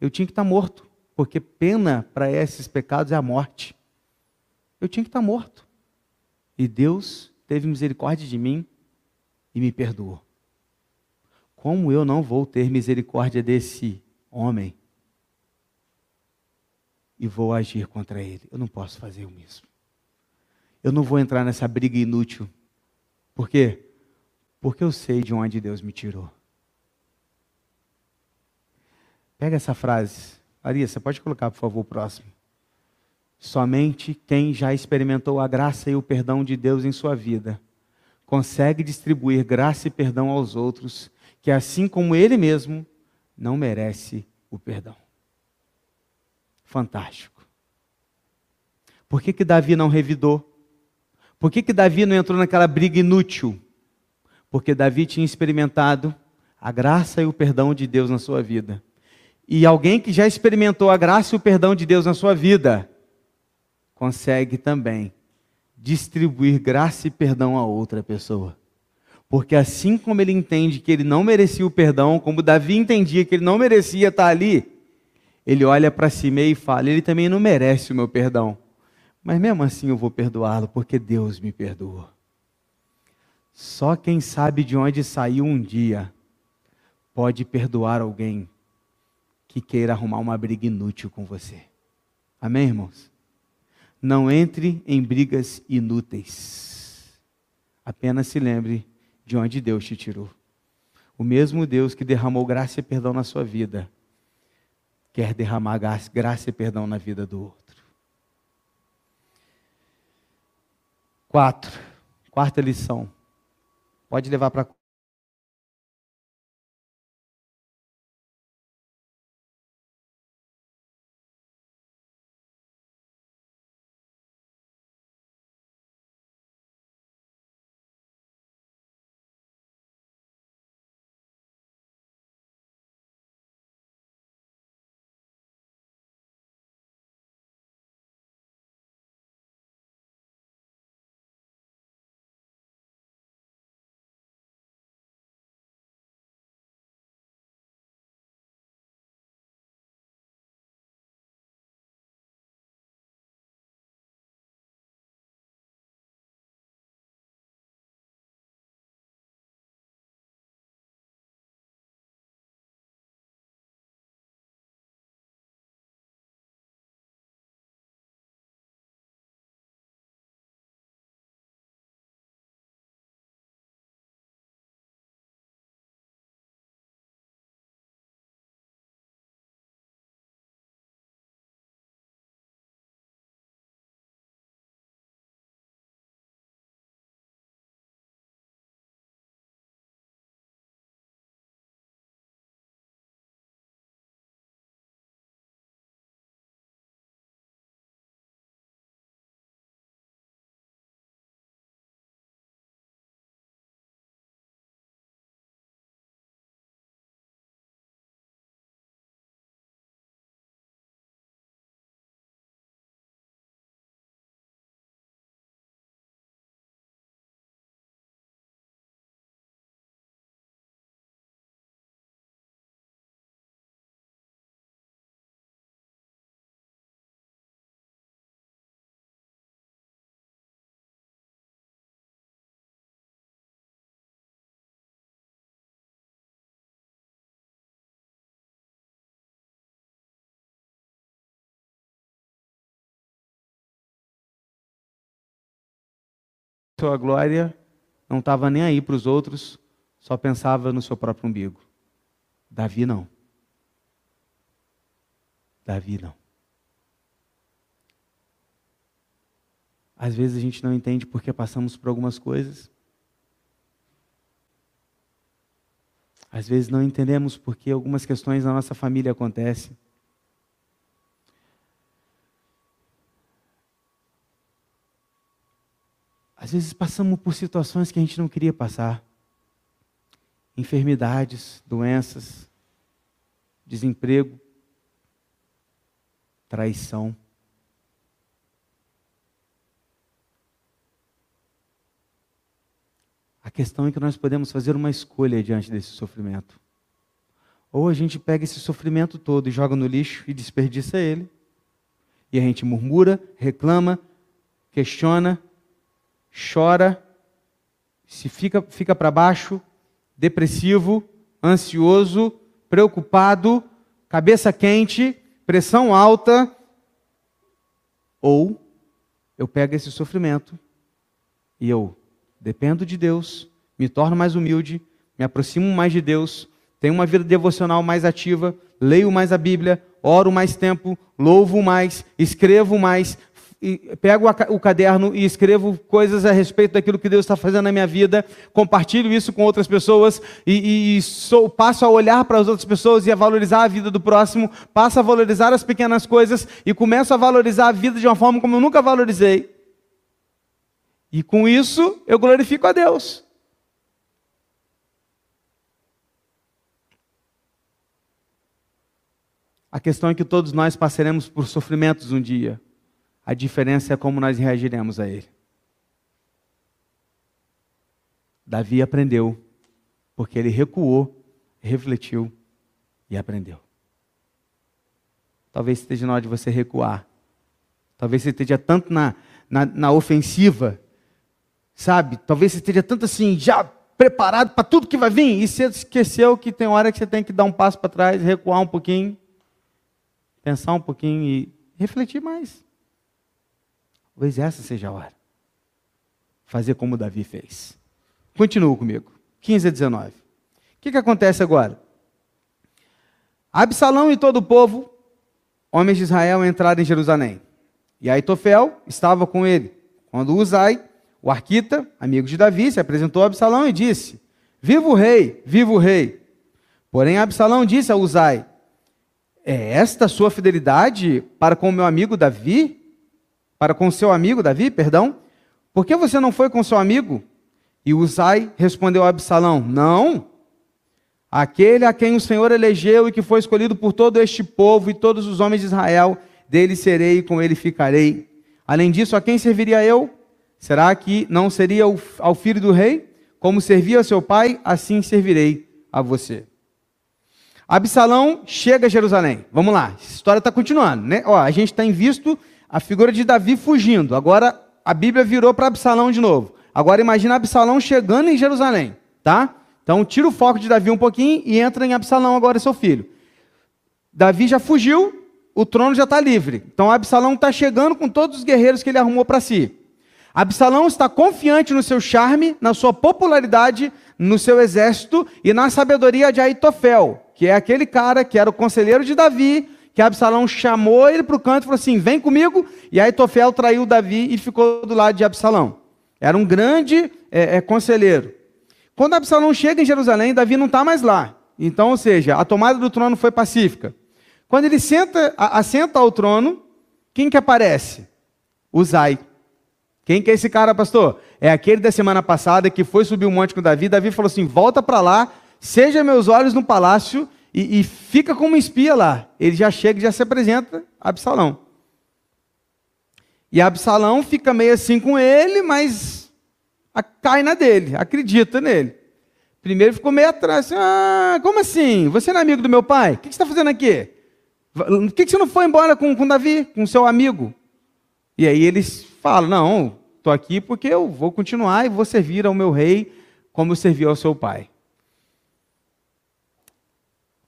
S1: Eu tinha que estar morto, porque pena para esses pecados é a morte. Eu tinha que estar morto. E Deus teve misericórdia de mim e me perdoou. Como eu não vou ter misericórdia desse homem e vou agir contra ele? Eu não posso fazer o mesmo. Eu não vou entrar nessa briga inútil. Por quê? porque eu sei de onde Deus me tirou. Pega essa frase. Maria, você pode colocar, por favor, o próximo. Somente quem já experimentou a graça e o perdão de Deus em sua vida consegue distribuir graça e perdão aos outros, que assim como ele mesmo não merece o perdão. Fantástico. Por que, que Davi não revidou? Por que, que Davi não entrou naquela briga inútil? porque Davi tinha experimentado a graça e o perdão de Deus na sua vida. E alguém que já experimentou a graça e o perdão de Deus na sua vida, consegue também distribuir graça e perdão a outra pessoa. Porque assim como ele entende que ele não merecia o perdão, como Davi entendia que ele não merecia estar ali, ele olha para si mesmo e fala: ele também não merece o meu perdão. Mas mesmo assim eu vou perdoá-lo, porque Deus me perdoou. Só quem sabe de onde saiu um dia pode perdoar alguém que queira arrumar uma briga inútil com você. Amém, irmãos? Não entre em brigas inúteis. Apenas se lembre de onde Deus te tirou. O mesmo Deus que derramou graça e perdão na sua vida, quer derramar graça e perdão na vida do outro. Quatro. Quarta lição. Pode levar para sua glória, não estava nem aí para os outros, só pensava no seu próprio umbigo. Davi não. Davi não. Às vezes a gente não entende porque passamos por algumas coisas. Às vezes não entendemos porque algumas questões na nossa família acontecem. Às vezes passamos por situações que a gente não queria passar. Enfermidades, doenças, desemprego, traição. A questão é que nós podemos fazer uma escolha diante desse sofrimento. Ou a gente pega esse sofrimento todo e joga no lixo e desperdiça ele. E a gente murmura, reclama, questiona, chora, se fica, fica para baixo, depressivo, ansioso, preocupado, cabeça quente, pressão alta, ou eu pego esse sofrimento e eu dependo de Deus, me torno mais humilde, me aproximo mais de Deus, tenho uma vida devocional mais ativa, leio mais a Bíblia, oro mais tempo, louvo mais, escrevo mais, pego o caderno e escrevo coisas a respeito daquilo que Deus está fazendo na minha vida, compartilho isso com outras pessoas e, e sou, passo a olhar para as outras pessoas e a valorizar a vida do próximo, passo a valorizar as pequenas coisas e começo a valorizar a vida de uma forma como eu nunca valorizei. E com isso eu glorifico a Deus. A questão é que todos nós passaremos por sofrimentos um dia. A diferença é como nós reagiremos a ele. Davi aprendeu, porque ele recuou, refletiu e aprendeu. Talvez esteja na hora de você recuar. Talvez você esteja tanto na, na, na ofensiva, sabe? Talvez você esteja tanto assim, já preparado para tudo que vai vir, e você esqueceu que tem hora que você tem que dar um passo para trás, recuar um pouquinho, pensar um pouquinho e refletir mais. Talvez essa seja a hora. Fazer como Davi fez. Continua comigo. 15 a 19. O que, que acontece agora? Absalão e todo o povo, homens de Israel, entraram em Jerusalém. E Aitofel estava com ele. Quando Uzai, o arquita, amigo de Davi, se apresentou a Absalão e disse: Viva o rei, viva o rei. Porém, Absalão disse a Uzai: É esta sua fidelidade para com o meu amigo Davi? Para com seu amigo Davi, perdão, por que você não foi com seu amigo? E Uzai respondeu a Absalão: Não, aquele a quem o Senhor elegeu e que foi escolhido por todo este povo e todos os homens de Israel, dele serei e com ele ficarei. Além disso, a quem serviria eu? Será que não seria ao filho do rei? Como servia a seu pai, assim servirei a você. Absalão chega a Jerusalém. Vamos lá, a história está continuando, né? Ó, a gente está em visto a figura de Davi fugindo. Agora a Bíblia virou para Absalão de novo. Agora imagina Absalão chegando em Jerusalém, tá? Então tira o foco de Davi um pouquinho e entra em Absalão agora, seu filho. Davi já fugiu, o trono já está livre. Então Absalão está chegando com todos os guerreiros que ele arrumou para si. Absalão está confiante no seu charme, na sua popularidade, no seu exército e na sabedoria de Aitofel, que é aquele cara que era o conselheiro de Davi, que Absalão chamou ele para o canto e falou assim: vem comigo. E aí Tofel traiu Davi e ficou do lado de Absalão. Era um grande é, é, conselheiro. Quando Absalão chega em Jerusalém, Davi não está mais lá. Então, ou seja, a tomada do trono foi pacífica. Quando ele senta, assenta ao trono, quem que aparece? Uzai. Quem que é esse cara, pastor? É aquele da semana passada que foi subir o um monte com Davi. Davi falou assim: volta para lá, seja meus olhos no palácio e, e fica como espia lá. Ele já chega e já se apresenta a Absalão. E Absalão fica meio assim com ele, mas cai na dele, acredita nele. Primeiro ficou meio atrás, assim, ah, como assim? Você não é amigo do meu pai? O que você está fazendo aqui? Por que você não foi embora com, com Davi, com seu amigo? E aí eles falam, não, estou aqui porque eu vou continuar e vou servir ao meu rei como eu servi ao seu pai.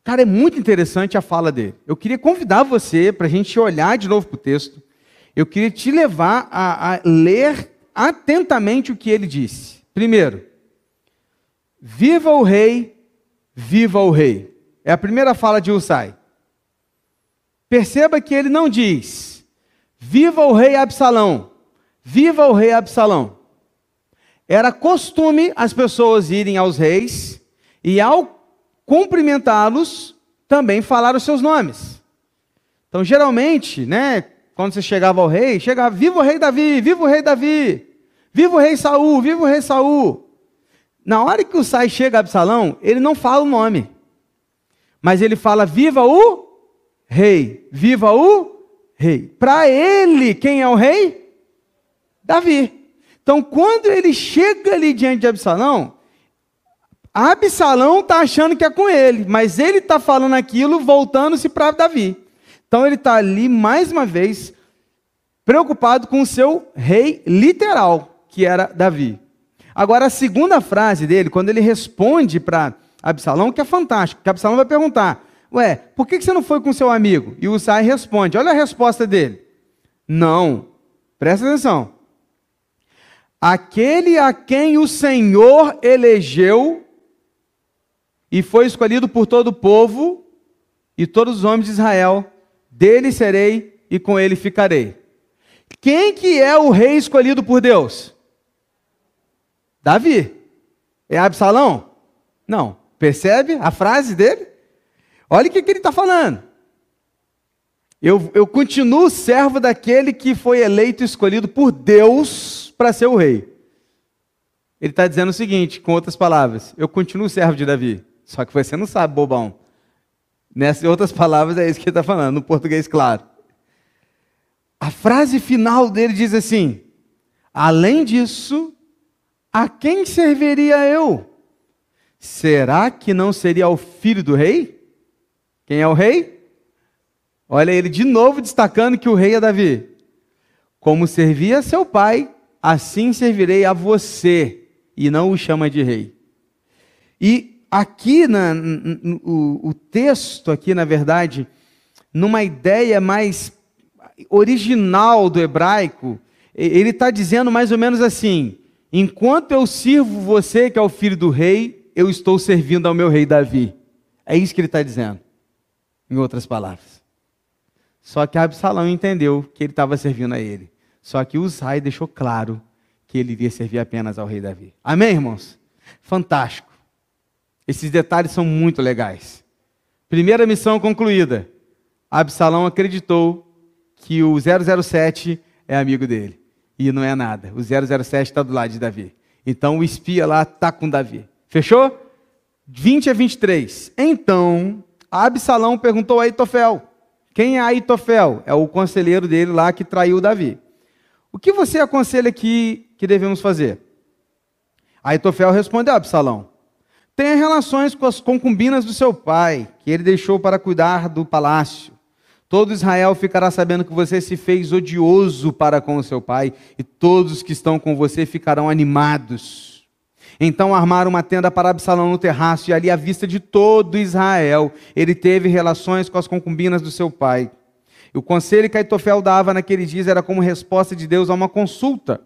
S1: Cara, é muito interessante a fala dele. Eu queria convidar você para a gente olhar de novo para o texto. Eu queria te levar a, a ler atentamente o que ele disse. Primeiro, viva o rei, viva o rei. É a primeira fala de Usai. Perceba que ele não diz, viva o rei Absalão, viva o rei Absalão. Era costume as pessoas irem aos reis e, ao cumprimentá-los, também falar os seus nomes. Então, geralmente, né, quando você chegava ao rei, chegava, viva o rei Davi, viva o rei Davi, viva o rei Saul, viva o rei Saul. Na hora que o Sai chega a Absalão, ele não fala o nome. Mas ele fala, viva o rei, viva o rei. Para ele, quem é o rei? Davi. Então, quando ele chega ali diante de Absalão, Absalão está achando que é com ele, mas ele está falando aquilo voltando-se para Davi. Então, ele está ali, mais uma vez, preocupado com o seu rei literal, que era Davi. Agora, a segunda frase dele, quando ele responde para Absalão, que é fantástico, que Absalão vai perguntar, ué, por que você não foi com seu amigo? E o Sai responde, olha a resposta dele. Não, presta atenção. Aquele a quem o Senhor elegeu e foi escolhido por todo o povo e todos os homens de Israel, dele serei e com ele ficarei. Quem que é o rei escolhido por Deus? Davi. É Absalão? Não. Percebe a frase dele? Olha o que, que ele está falando. Eu, eu continuo servo daquele que foi eleito e escolhido por Deus para ser o rei. Ele está dizendo o seguinte, com outras palavras: eu continuo servo de Davi, só que você não sabe, bobão. Nessas outras palavras é isso que ele está falando, no português claro. A frase final dele diz assim: além disso, a quem serviria eu? Será que não seria o filho do rei? Quem é o rei? Olha ele de novo destacando que o rei é Davi. Como servia seu pai, assim servirei a você, e não o chama de rei. E aqui, na, o, o texto, aqui, na verdade, numa ideia mais original do hebraico, ele está dizendo mais ou menos assim: enquanto eu sirvo você, que é o filho do rei, eu estou servindo ao meu rei Davi. É isso que ele está dizendo, em outras palavras. Só que Absalão entendeu que ele estava servindo a ele. Só que Uzai deixou claro que ele iria servir apenas ao rei Davi. Amém, irmãos? Fantástico. Esses detalhes são muito legais. Primeira missão concluída. Absalão acreditou que o 007 é amigo dele. E não é nada. O 007 está do lado de Davi. Então o espia lá está com Davi. Fechou? 20 a 23. Então, Absalão perguntou a Aitofel. Quem é Aitofel? É o conselheiro dele lá que traiu Davi. O que você aconselha que, que devemos fazer? Aí Tofel respondeu a Absalão: Tenha relações com as concubinas do seu pai, que ele deixou para cuidar do palácio. Todo Israel ficará sabendo que você se fez odioso para com o seu pai, e todos que estão com você ficarão animados. Então armaram uma tenda para Absalão no terraço, e ali, à vista de todo Israel, ele teve relações com as concubinas do seu pai. O conselho que Aitofel dava naqueles dias era como resposta de Deus a uma consulta.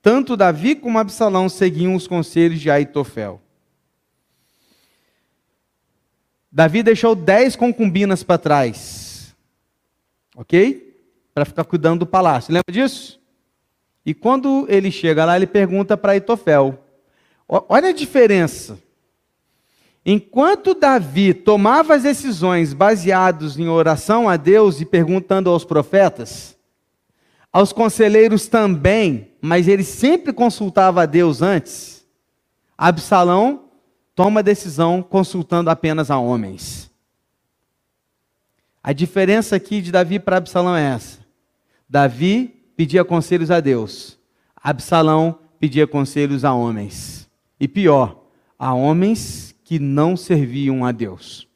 S1: Tanto Davi como Absalão seguiam os conselhos de Aitofel. Davi deixou dez concubinas para trás. Ok? Para ficar cuidando do palácio. Lembra disso? E quando ele chega lá, ele pergunta para Aitofel. Olha a diferença. Enquanto Davi tomava as decisões baseadas em oração a Deus e perguntando aos profetas, aos conselheiros também, mas ele sempre consultava a Deus antes, Absalão toma decisão consultando apenas a homens. A diferença aqui de Davi para Absalão é essa. Davi pedia conselhos a Deus, Absalão pedia conselhos a homens. E pior, a homens que não serviam a Deus.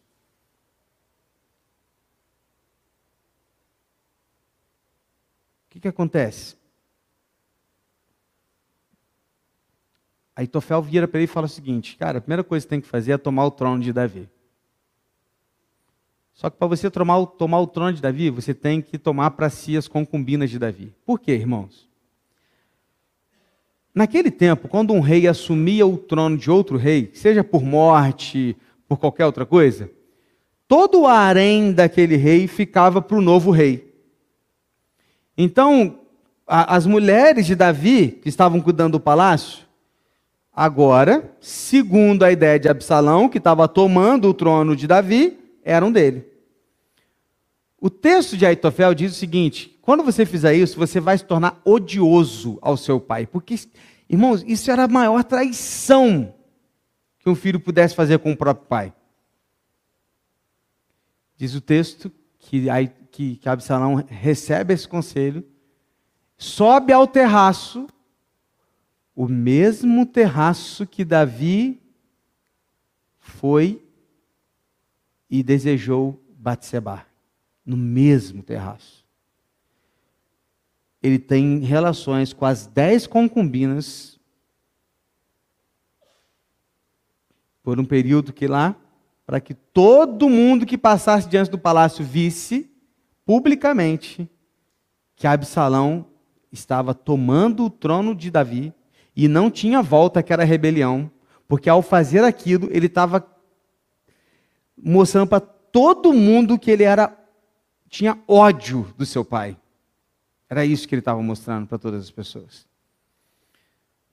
S1: O que, que acontece? Aí Tofel vira para ele e fala o seguinte: Cara, a primeira coisa que tem que fazer é tomar o trono de Davi. Só que para você tomar, tomar o trono de Davi, você tem que tomar para si as concubinas de Davi. Por quê, irmãos? naquele tempo, quando um rei assumia o trono de outro rei, seja por morte, por qualquer outra coisa, todo o harém daquele rei ficava para o novo rei. Então, a, as mulheres de Davi, que estavam cuidando do palácio, agora, segundo a ideia de Absalão, que estava tomando o trono de Davi, eram dele. O texto de Aitofel diz o seguinte: quando você fizer isso, você vai se tornar odioso ao seu pai. Porque, irmãos, isso era a maior traição que um filho pudesse fazer com o próprio pai. Diz o texto que, que, que Absalão recebe esse conselho, sobe ao terraço, o mesmo terraço que Davi foi e desejou Batseba, no mesmo terraço. Ele tem relações com as dez concubinas por um período que lá, para que todo mundo que passasse diante do palácio visse publicamente que Absalão estava tomando o trono de Davi e não tinha volta que era rebelião, porque ao fazer aquilo ele estava mostrando para todo mundo que ele era tinha ódio do seu pai. Era isso que ele estava mostrando para todas as pessoas.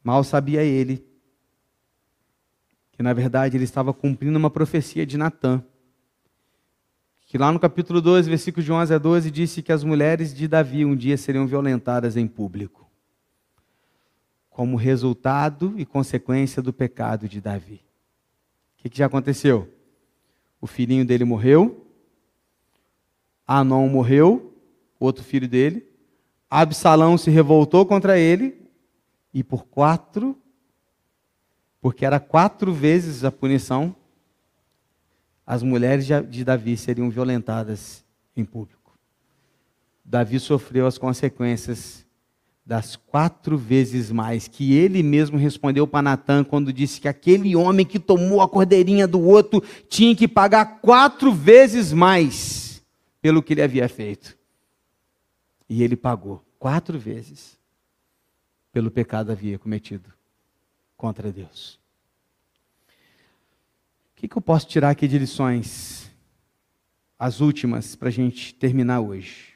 S1: Mal sabia ele que na verdade ele estava cumprindo uma profecia de Natã, que lá no capítulo 12, versículo de 11 a 12, disse que as mulheres de Davi um dia seriam violentadas em público, como resultado e consequência do pecado de Davi. O que, que já aconteceu? O filhinho dele morreu, Anon morreu, outro filho dele, Absalão se revoltou contra ele, e por quatro, porque era quatro vezes a punição, as mulheres de Davi seriam violentadas em público. Davi sofreu as consequências das quatro vezes mais que ele mesmo respondeu para Natan quando disse que aquele homem que tomou a cordeirinha do outro tinha que pagar quatro vezes mais pelo que ele havia feito. E ele pagou quatro vezes pelo pecado havia cometido contra Deus que, que eu posso tirar aqui de lições? As últimas, para a gente terminar hoje.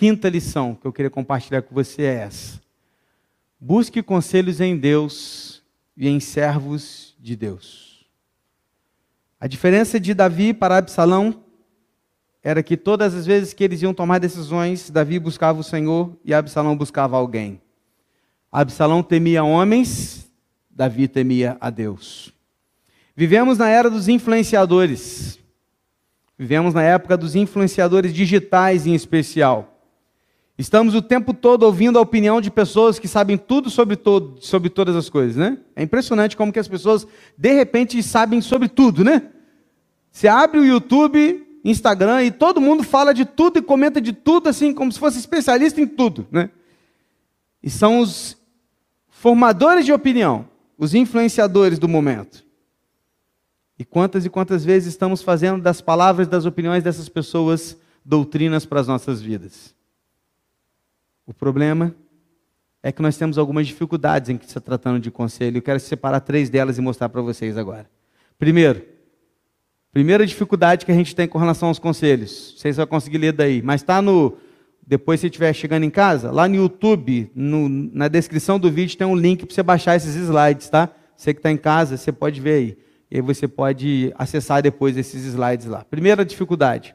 S1: Quinta lição que eu queria compartilhar com você é essa. Busque conselhos em Deus e em servos de Deus. A diferença de Davi para Absalão era que todas as vezes que eles iam tomar decisões, Davi buscava o Senhor e Absalão buscava alguém. Absalão temia homens, Davi temia a Deus. Vivemos na era dos influenciadores. Vivemos na época dos influenciadores digitais em especial. Estamos o tempo todo ouvindo a opinião de pessoas que sabem tudo sobre, todo, sobre todas as coisas, né? É impressionante como que as pessoas, de repente, sabem sobre tudo, né? Você abre o YouTube, Instagram e todo mundo fala de tudo e comenta de tudo, assim, como se fosse especialista em tudo, né? E são os formadores de opinião, os influenciadores do momento. E quantas e quantas vezes estamos fazendo das palavras das opiniões dessas pessoas doutrinas para as nossas vidas? O problema é que nós temos algumas dificuldades em que está tratando de conselho. Eu quero separar três delas e mostrar para vocês agora. Primeiro, primeira dificuldade que a gente tem com relação aos conselhos. Vocês vão conseguir ler daí, mas está no. Depois, se estiver chegando em casa, lá no YouTube, no, na descrição do vídeo, tem um link para você baixar esses slides, tá? Você que está em casa, você pode ver aí. E aí você pode acessar depois esses slides lá. Primeira dificuldade.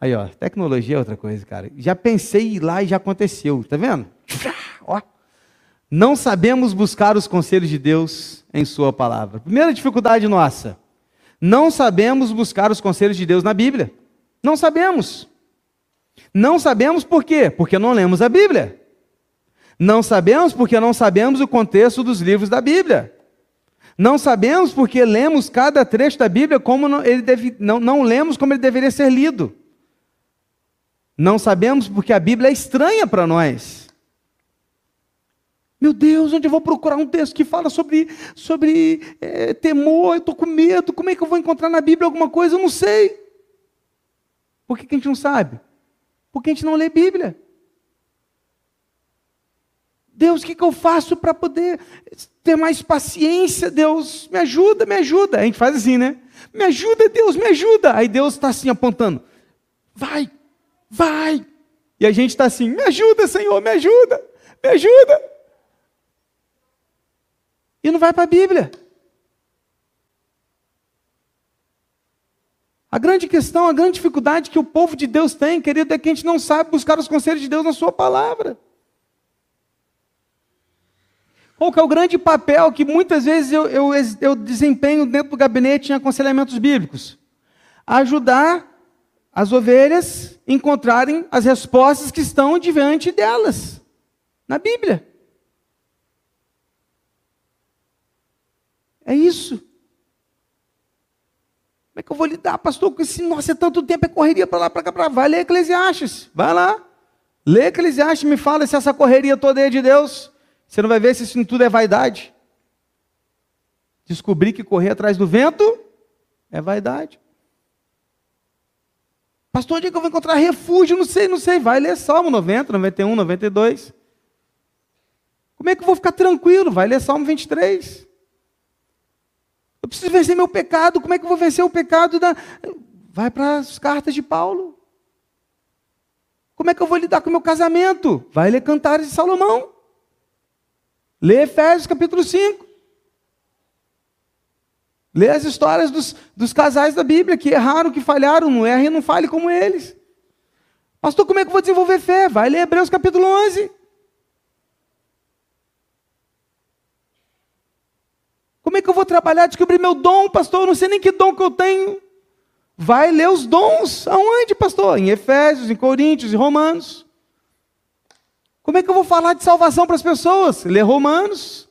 S1: Aí, ó, tecnologia é outra coisa, cara. Já pensei em ir lá e já aconteceu, tá vendo? Ó. Não sabemos buscar os conselhos de Deus em Sua palavra. Primeira dificuldade nossa. Não sabemos buscar os conselhos de Deus na Bíblia. Não sabemos. Não sabemos por quê? Porque não lemos a Bíblia. Não sabemos porque não sabemos o contexto dos livros da Bíblia. Não sabemos porque lemos cada trecho da Bíblia como não, ele deve, não, não lemos como ele deveria ser lido. Não sabemos porque a Bíblia é estranha para nós. Meu Deus, onde eu vou procurar um texto que fala sobre, sobre é, temor? Eu estou com medo. Como é que eu vou encontrar na Bíblia alguma coisa? Eu não sei. Por que, que a gente não sabe? Porque a gente não lê Bíblia. Deus, o que, que eu faço para poder ter mais paciência? Deus, me ajuda, me ajuda. A gente faz assim, né? Me ajuda, Deus, me ajuda. Aí Deus está assim apontando: vai, vai. E a gente está assim: me ajuda, Senhor, me ajuda, me ajuda. E não vai para a Bíblia. A grande questão, a grande dificuldade que o povo de Deus tem, querido, é que a gente não sabe buscar os conselhos de Deus na Sua palavra. Qual que é o grande papel que muitas vezes eu, eu, eu desempenho dentro do gabinete em aconselhamentos bíblicos? Ajudar as ovelhas encontrarem as respostas que estão diante delas, na Bíblia. É isso. Como é que eu vou lidar, pastor, com esse, nossa, é tanto tempo, é correria para lá, para cá, para lá. Vai ler Eclesiastes, vai lá. Lê Eclesiastes, me fala se essa correria toda é de Deus. Você não vai ver se isso tudo é vaidade. Descobrir que correr atrás do vento é vaidade. Pastor, onde é que eu vou encontrar refúgio? Não sei, não sei. Vai ler Salmo 90, 91, 92. Como é que eu vou ficar tranquilo? Vai ler Salmo 23. Eu preciso vencer meu pecado. Como é que eu vou vencer o pecado? Da... Vai para as cartas de Paulo. Como é que eu vou lidar com o meu casamento? Vai ler Cantares de Salomão. Lê Efésios capítulo 5. Lê as histórias dos, dos casais da Bíblia que erraram, que falharam. Não erre e não fale como eles. Pastor, como é que eu vou desenvolver fé? Vai ler Hebreus capítulo 11. Como é que eu vou trabalhar, descobrir meu dom, pastor? Eu não sei nem que dom que eu tenho. Vai ler os dons. Aonde, pastor? Em Efésios, em Coríntios, em Romanos. Como é que eu vou falar de salvação para as pessoas? Ler Romanos.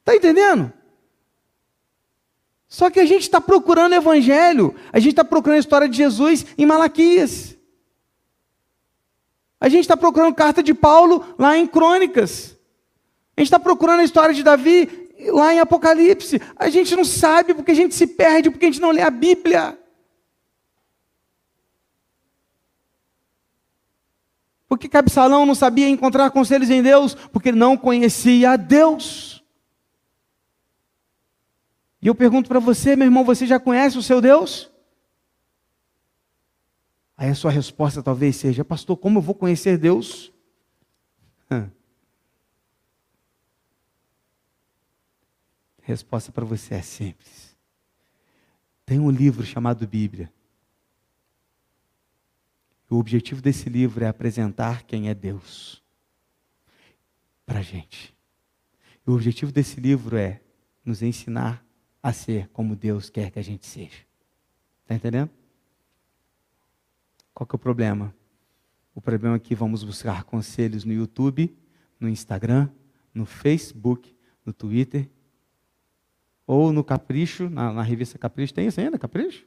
S1: Está entendendo? Só que a gente está procurando evangelho, a gente está procurando a história de Jesus em Malaquias. A gente está procurando carta de Paulo lá em Crônicas. A gente está procurando a história de Davi lá em Apocalipse. A gente não sabe porque a gente se perde, porque a gente não lê a Bíblia. Porque Cabsalão não sabia encontrar conselhos em Deus, porque não conhecia a Deus. E eu pergunto para você, meu irmão, você já conhece o seu Deus? Aí a sua resposta talvez seja, pastor, como eu vou conhecer Deus? resposta para você é simples. Tem um livro chamado Bíblia. O objetivo desse livro é apresentar quem é Deus para a gente. O objetivo desse livro é nos ensinar a ser como Deus quer que a gente seja. Está entendendo? Qual que é o problema? O problema é que vamos buscar conselhos no YouTube, no Instagram, no Facebook, no Twitter ou no Capricho, na, na revista Capricho, tem isso ainda, Capricho?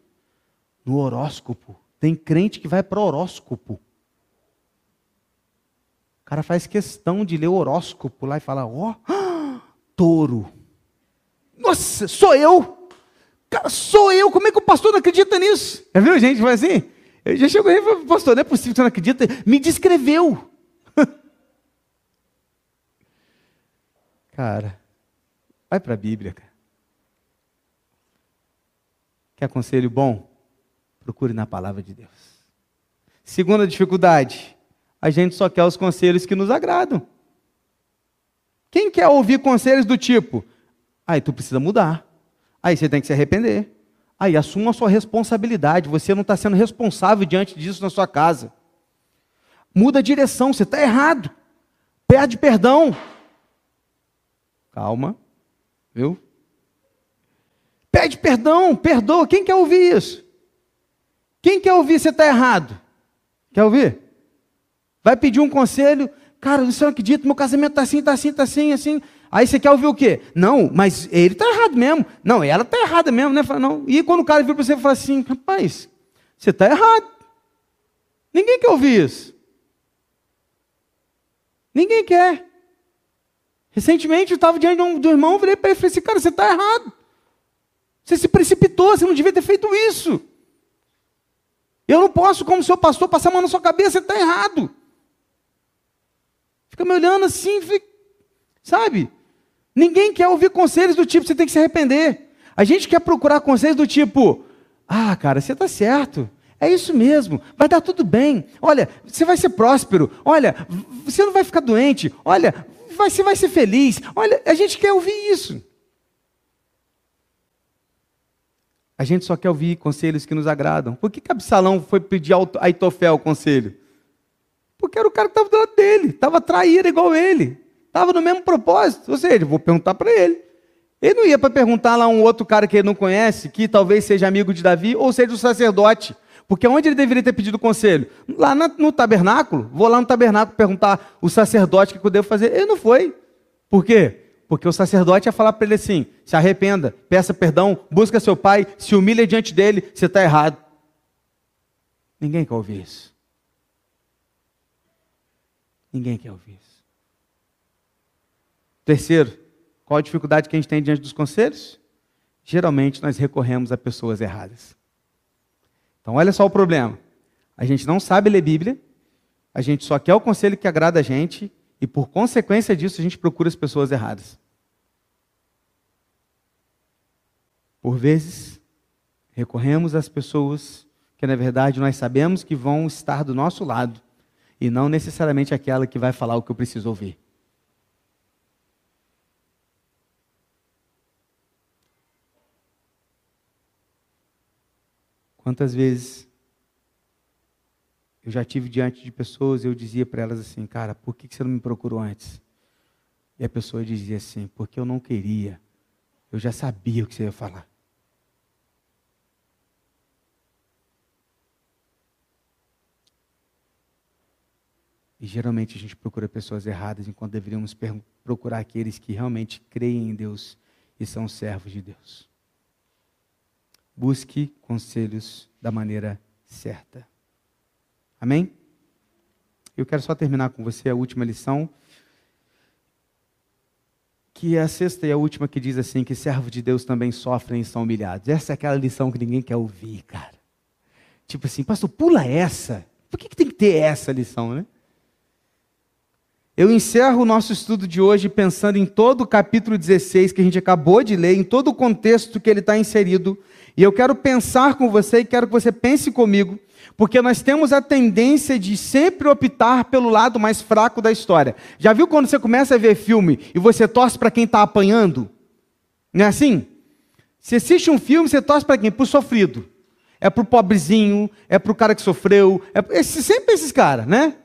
S1: No horóscopo. Tem crente que vai para horóscopo. O cara faz questão de ler o horóscopo lá e fala: Ó, oh, touro. Nossa, sou eu. Cara, sou eu. Como é que o pastor não acredita nisso? Já viu, gente? Foi assim? Eu já chegou aí e falou: Pastor, não é possível que você não acredita. Me descreveu. cara, vai para a Bíblia, cara. Quer conselho bom? Procure na palavra de Deus. Segunda dificuldade, a gente só quer os conselhos que nos agradam. Quem quer ouvir conselhos do tipo, aí tu precisa mudar, aí você tem que se arrepender, aí assuma a sua responsabilidade, você não está sendo responsável diante disso na sua casa. Muda a direção, você está errado, perde perdão. Calma, viu? Pede perdão, perdoa. Quem quer ouvir isso? Quem quer ouvir você está errado? Quer ouvir? Vai pedir um conselho. Cara, não acredita, meu casamento está assim, está assim, está assim, assim. Aí você quer ouvir o quê? Não, mas ele está errado mesmo. Não, ela está errada mesmo, né? Fala, não. E quando o cara vira para você e fala assim, rapaz, você está errado. Ninguém quer ouvir isso. Ninguém quer. Recentemente eu estava diante de um, de um irmão, virei para ele e falei assim, cara, você está errado. Você se precipitou, você não devia ter feito isso. Eu não posso, como seu pastor, passar a mão na sua cabeça, você está errado. Fica me olhando assim, fica, sabe? Ninguém quer ouvir conselhos do tipo, você tem que se arrepender. A gente quer procurar conselhos do tipo, ah, cara, você está certo. É isso mesmo, vai dar tudo bem. Olha, você vai ser próspero. Olha, você não vai ficar doente. Olha, você vai ser feliz. Olha, a gente quer ouvir isso. A gente só quer ouvir conselhos que nos agradam. Por que, que Absalão foi pedir a Aitofel o conselho? Porque era o cara que estava do lado dele, estava traído igual ele, estava no mesmo propósito. Ou seja, vou perguntar para ele. Ele não ia para perguntar lá um outro cara que ele não conhece, que talvez seja amigo de Davi, ou seja o sacerdote. Porque onde ele deveria ter pedido conselho? Lá no tabernáculo. Vou lá no tabernáculo perguntar o sacerdote o que eu devo fazer. Ele não foi. Por quê? Porque o sacerdote ia falar para ele assim: se arrependa, peça perdão, busca seu pai, se humilha diante dele, você está errado. Ninguém quer ouvir isso. Ninguém quer ouvir isso. Terceiro, qual a dificuldade que a gente tem diante dos conselhos? Geralmente nós recorremos a pessoas erradas. Então, olha só o problema. A gente não sabe ler Bíblia, a gente só quer o conselho que agrada a gente, e por consequência disso, a gente procura as pessoas erradas. Por vezes, recorremos às pessoas que, na verdade, nós sabemos que vão estar do nosso lado, e não necessariamente aquela que vai falar o que eu preciso ouvir. Quantas vezes eu já tive diante de pessoas e eu dizia para elas assim, cara, por que você não me procurou antes? E a pessoa dizia assim, porque eu não queria. Eu já sabia o que você ia falar. E geralmente a gente procura pessoas erradas, enquanto deveríamos procurar aqueles que realmente creem em Deus e são servos de Deus. Busque conselhos da maneira certa. Amém? Eu quero só terminar com você a última lição, que é a sexta e a última que diz assim: que servos de Deus também sofrem e são humilhados. Essa é aquela lição que ninguém quer ouvir, cara. Tipo assim, pastor, pula essa. Por que, que tem que ter essa lição, né? Eu encerro o nosso estudo de hoje pensando em todo o capítulo 16 que a gente acabou de ler, em todo o contexto que ele está inserido, e eu quero pensar com você e quero que você pense comigo, porque nós temos a tendência de sempre optar pelo lado mais fraco da história. Já viu quando você começa a ver filme e você torce para quem está apanhando? Não é assim? Você assiste um filme, você torce para quem? Para o sofrido. É para o pobrezinho, é para o cara que sofreu, é sempre esses caras, né?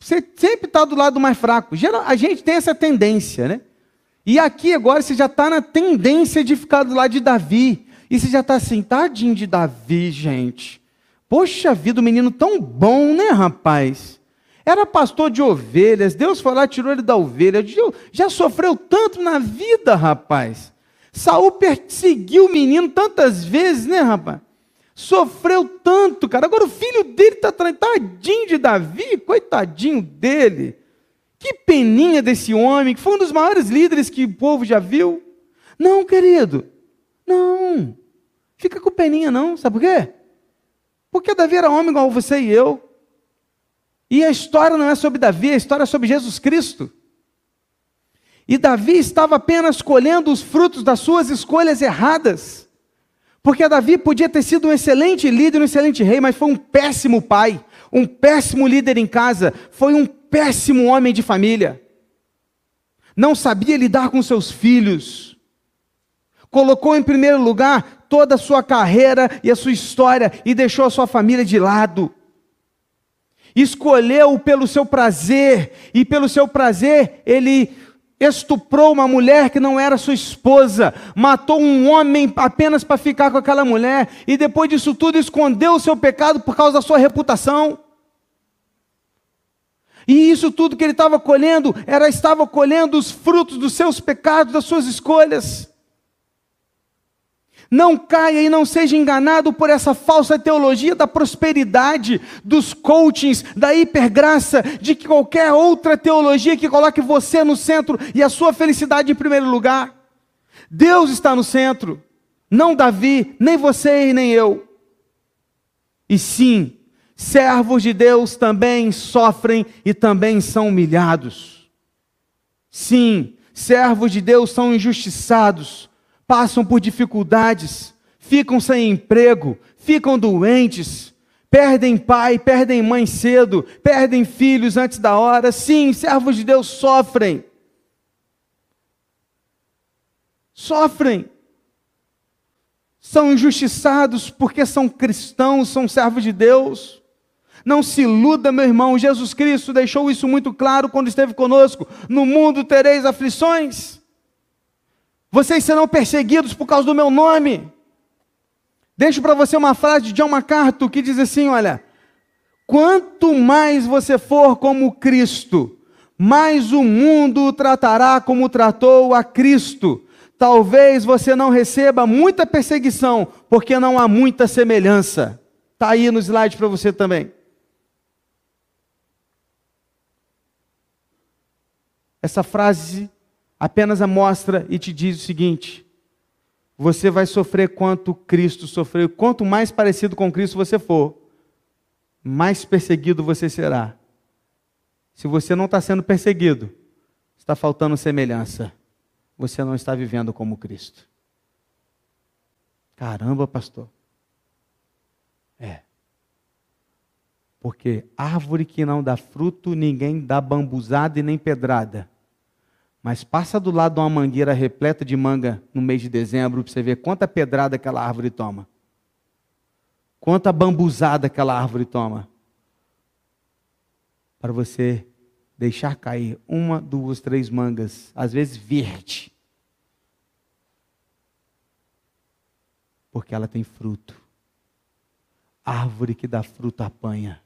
S1: Você sempre está do lado mais fraco. A gente tem essa tendência, né? E aqui agora você já está na tendência de ficar do lado de Davi. E você já está assim, tadinho de Davi, gente. Poxa vida, o menino tão bom, né, rapaz? Era pastor de ovelhas, Deus foi lá, tirou ele da ovelha. Já sofreu tanto na vida, rapaz. Saul perseguiu o menino tantas vezes, né, rapaz? Sofreu tanto, cara. Agora o filho dele está tadinho de Davi, coitadinho dele. Que peninha desse homem, que foi um dos maiores líderes que o povo já viu. Não, querido, não. Fica com peninha, não. Sabe por quê? Porque Davi era homem igual você e eu. E a história não é sobre Davi, a história é sobre Jesus Cristo. E Davi estava apenas colhendo os frutos das suas escolhas erradas. Porque Davi podia ter sido um excelente líder, um excelente rei, mas foi um péssimo pai, um péssimo líder em casa, foi um péssimo homem de família. Não sabia lidar com seus filhos. Colocou em primeiro lugar toda a sua carreira e a sua história e deixou a sua família de lado. Escolheu pelo seu prazer, e pelo seu prazer ele estuprou uma mulher que não era sua esposa, matou um homem apenas para ficar com aquela mulher, e depois disso tudo escondeu o seu pecado por causa da sua reputação. E isso tudo que ele estava colhendo, era estava colhendo os frutos dos seus pecados, das suas escolhas. Não caia e não seja enganado por essa falsa teologia da prosperidade, dos coachings, da hipergraça, de que qualquer outra teologia que coloque você no centro e a sua felicidade em primeiro lugar. Deus está no centro, não Davi, nem você nem eu. E sim, servos de Deus também sofrem e também são humilhados. Sim, servos de Deus são injustiçados, passam por dificuldades, ficam sem emprego, ficam doentes, perdem pai, perdem mãe cedo, perdem filhos antes da hora. Sim, servos de Deus sofrem. Sofrem. São injustiçados porque são cristãos, são servos de Deus. Não se iluda, meu irmão, Jesus Cristo deixou isso muito claro quando esteve conosco. No mundo tereis aflições. Vocês serão perseguidos por causa do meu nome. Deixo para você uma frase de John MacArthur que diz assim: olha, quanto mais você for como Cristo, mais o mundo o tratará como tratou a Cristo. Talvez você não receba muita perseguição, porque não há muita semelhança. Está aí no slide para você também. Essa frase apenas a mostra e te diz o seguinte: você vai sofrer quanto Cristo sofreu. Quanto mais parecido com Cristo você for, mais perseguido você será. Se você não está sendo perseguido, está faltando semelhança. Você não está vivendo como Cristo. Caramba, pastor. É. Porque árvore que não dá fruto, ninguém dá bambuzada e nem pedrada. Mas passa do lado de uma mangueira repleta de manga no mês de dezembro para você ver quanta pedrada aquela árvore toma. Quanta bambuzada aquela árvore toma. Para você deixar cair uma, duas, três mangas, às vezes verde. Porque ela tem fruto. Árvore que dá fruto apanha.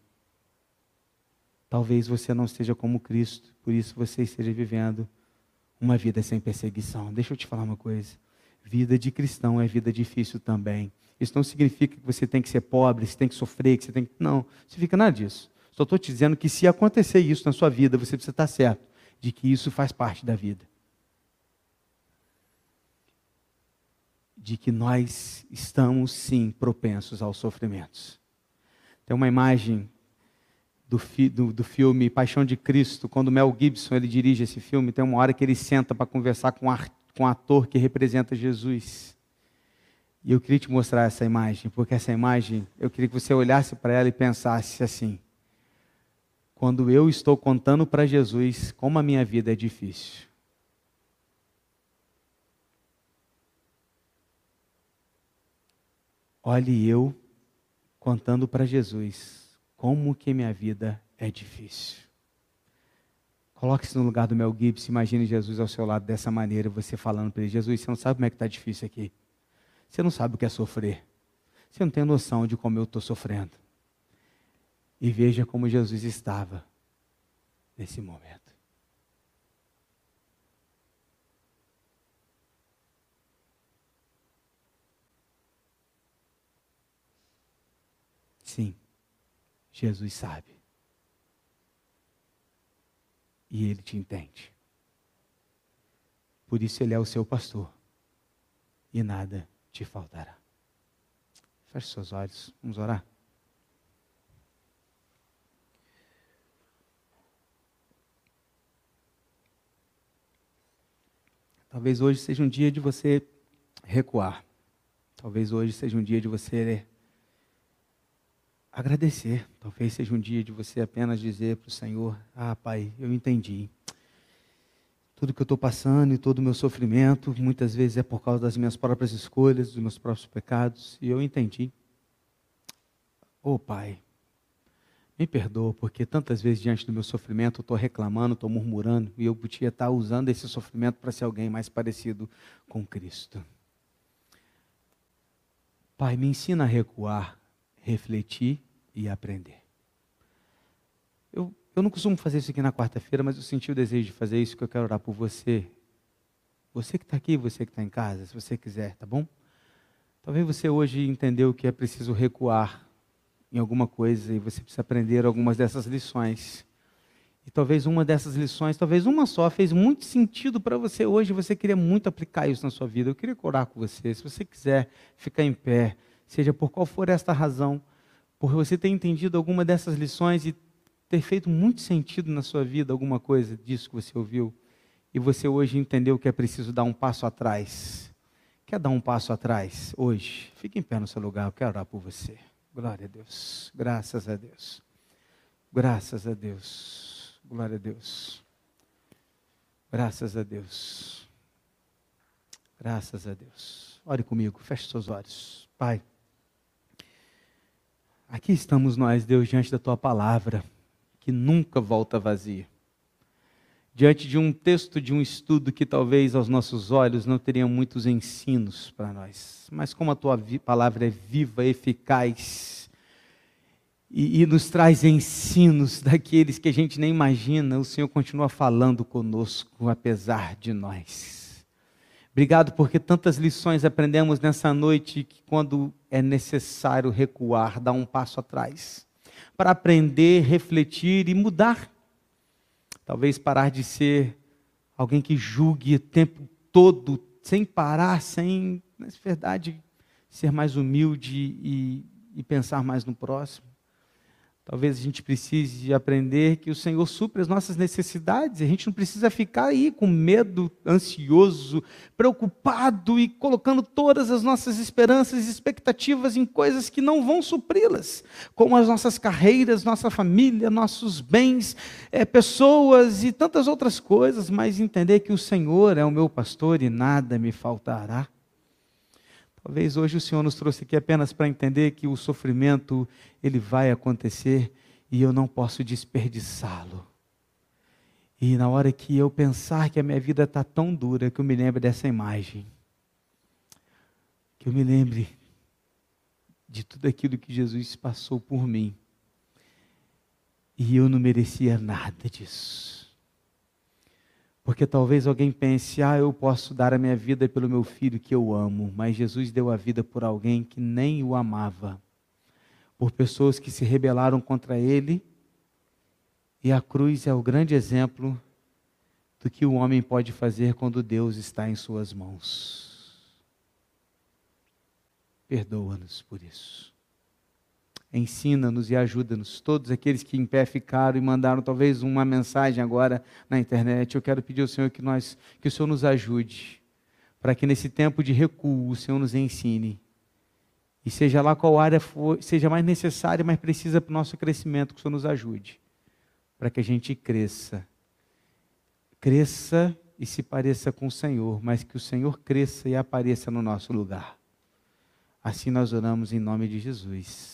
S1: Talvez você não esteja como Cristo, por isso você esteja vivendo uma vida sem perseguição. Deixa eu te falar uma coisa. Vida de cristão é vida difícil também. Isso não significa que você tem que ser pobre, você tem que sofrer, que você tem que. Não, não significa nada disso. Só estou te dizendo que se acontecer isso na sua vida, você precisa estar certo de que isso faz parte da vida. De que nós estamos sim propensos aos sofrimentos. Tem uma imagem do, fi, do, do, filme Paixão de Cristo, quando Mel Gibson ele dirige esse filme, tem uma hora que ele senta para conversar com, a, com o ator que representa Jesus. E eu queria te mostrar essa imagem, porque essa imagem, eu queria que você olhasse para ela e pensasse assim: quando eu estou contando para Jesus como a minha vida é difícil. Olhe eu contando para Jesus como que minha vida é difícil. Coloque-se no lugar do Mel Gibson, imagine Jesus ao seu lado dessa maneira, você falando para ele, Jesus, você não sabe como é que está difícil aqui. Você não sabe o que é sofrer. Você não tem noção de como eu estou sofrendo. E veja como Jesus estava nesse momento. Sim. Jesus sabe. E ele te entende. Por isso ele é o seu pastor. E nada te faltará. Feche seus olhos, vamos orar. Talvez hoje seja um dia de você recuar. Talvez hoje seja um dia de você agradecer. Talvez seja um dia de você apenas dizer para o Senhor: Ah, Pai, eu entendi. Tudo que eu estou passando e todo o meu sofrimento, muitas vezes é por causa das minhas próprias escolhas, dos meus próprios pecados, e eu entendi. Oh, Pai, me perdoa, porque tantas vezes diante do meu sofrimento eu estou reclamando, estou murmurando, e eu podia estar usando esse sofrimento para ser alguém mais parecido com Cristo. Pai, me ensina a recuar, refletir e aprender. Eu, eu não costumo fazer isso aqui na quarta-feira, mas eu senti o desejo de fazer isso, que eu quero orar por você. Você que está aqui, você que está em casa, se você quiser, tá bom? Talvez você hoje entendeu que é preciso recuar em alguma coisa e você precisa aprender algumas dessas lições. E talvez uma dessas lições, talvez uma só, fez muito sentido para você hoje, você queria muito aplicar isso na sua vida. Eu queria orar com você. Se você quiser ficar em pé, seja por qual for esta razão, por você ter entendido alguma dessas lições e ter feito muito sentido na sua vida alguma coisa disso que você ouviu, e você hoje entendeu que é preciso dar um passo atrás. Quer dar um passo atrás hoje? Fique em pé no seu lugar, eu quero orar por você. Glória a Deus. Graças a Deus. Graças a Deus. Glória a Deus. Graças a Deus. Graças a Deus. Ore comigo, feche seus olhos. Pai, aqui estamos nós, Deus, diante da tua palavra, que nunca volta vazia diante de um texto, de um estudo que talvez aos nossos olhos não teriam muitos ensinos para nós, mas como a tua palavra é viva, eficaz e, e, nos traz ensinos daqueles que a gente nem imagina, o Senhor continua falando conosco, apesar de nós. Obrigado porque tantas lições aprendemos nessa noite que quando é necessário recuar, dar um passo atrás, para aprender, refletir e mudar Talvez parar de ser alguém que julgue o tempo todo, sem parar, sem, na verdade, ser mais humilde e, e pensar mais no próximo. Talvez a gente precise aprender que o Senhor supre as nossas necessidades. A gente não precisa ficar aí com medo, ansioso, preocupado e colocando todas as nossas esperanças e expectativas em coisas que não vão supri-las, como as nossas carreiras, nossa família, nossos bens, é, pessoas e tantas outras coisas, mas entender que o Senhor é o meu pastor e nada me faltará. Talvez hoje o Senhor nos trouxe aqui apenas para entender que o sofrimento ele vai acontecer e eu não posso desperdiçá-lo. E na hora que eu pensar que a minha vida está tão dura, que eu me lembre dessa imagem, que eu me lembre de tudo aquilo que Jesus passou por mim, e eu não merecia nada disso. Porque talvez alguém pense, ah, eu posso dar a minha vida pelo meu filho que eu amo, mas Jesus deu a vida por alguém que nem o amava, por pessoas que se rebelaram contra ele, e a cruz é o grande exemplo do que o homem pode fazer quando Deus está em suas mãos. Perdoa-nos por isso ensina-nos e ajuda-nos. Todos aqueles que em pé ficaram e mandaram talvez uma mensagem agora na internet, eu quero pedir ao Senhor que nós que o Senhor nos ajude, para que nesse tempo de recuo o Senhor nos ensine. E seja lá qual área for, seja mais necessária, mais precisa para o nosso crescimento, que o Senhor nos ajude, para que a gente cresça. Cresça e se pareça com o Senhor, mas que o Senhor cresça e apareça no nosso lugar. Assim nós oramos em nome de Jesus.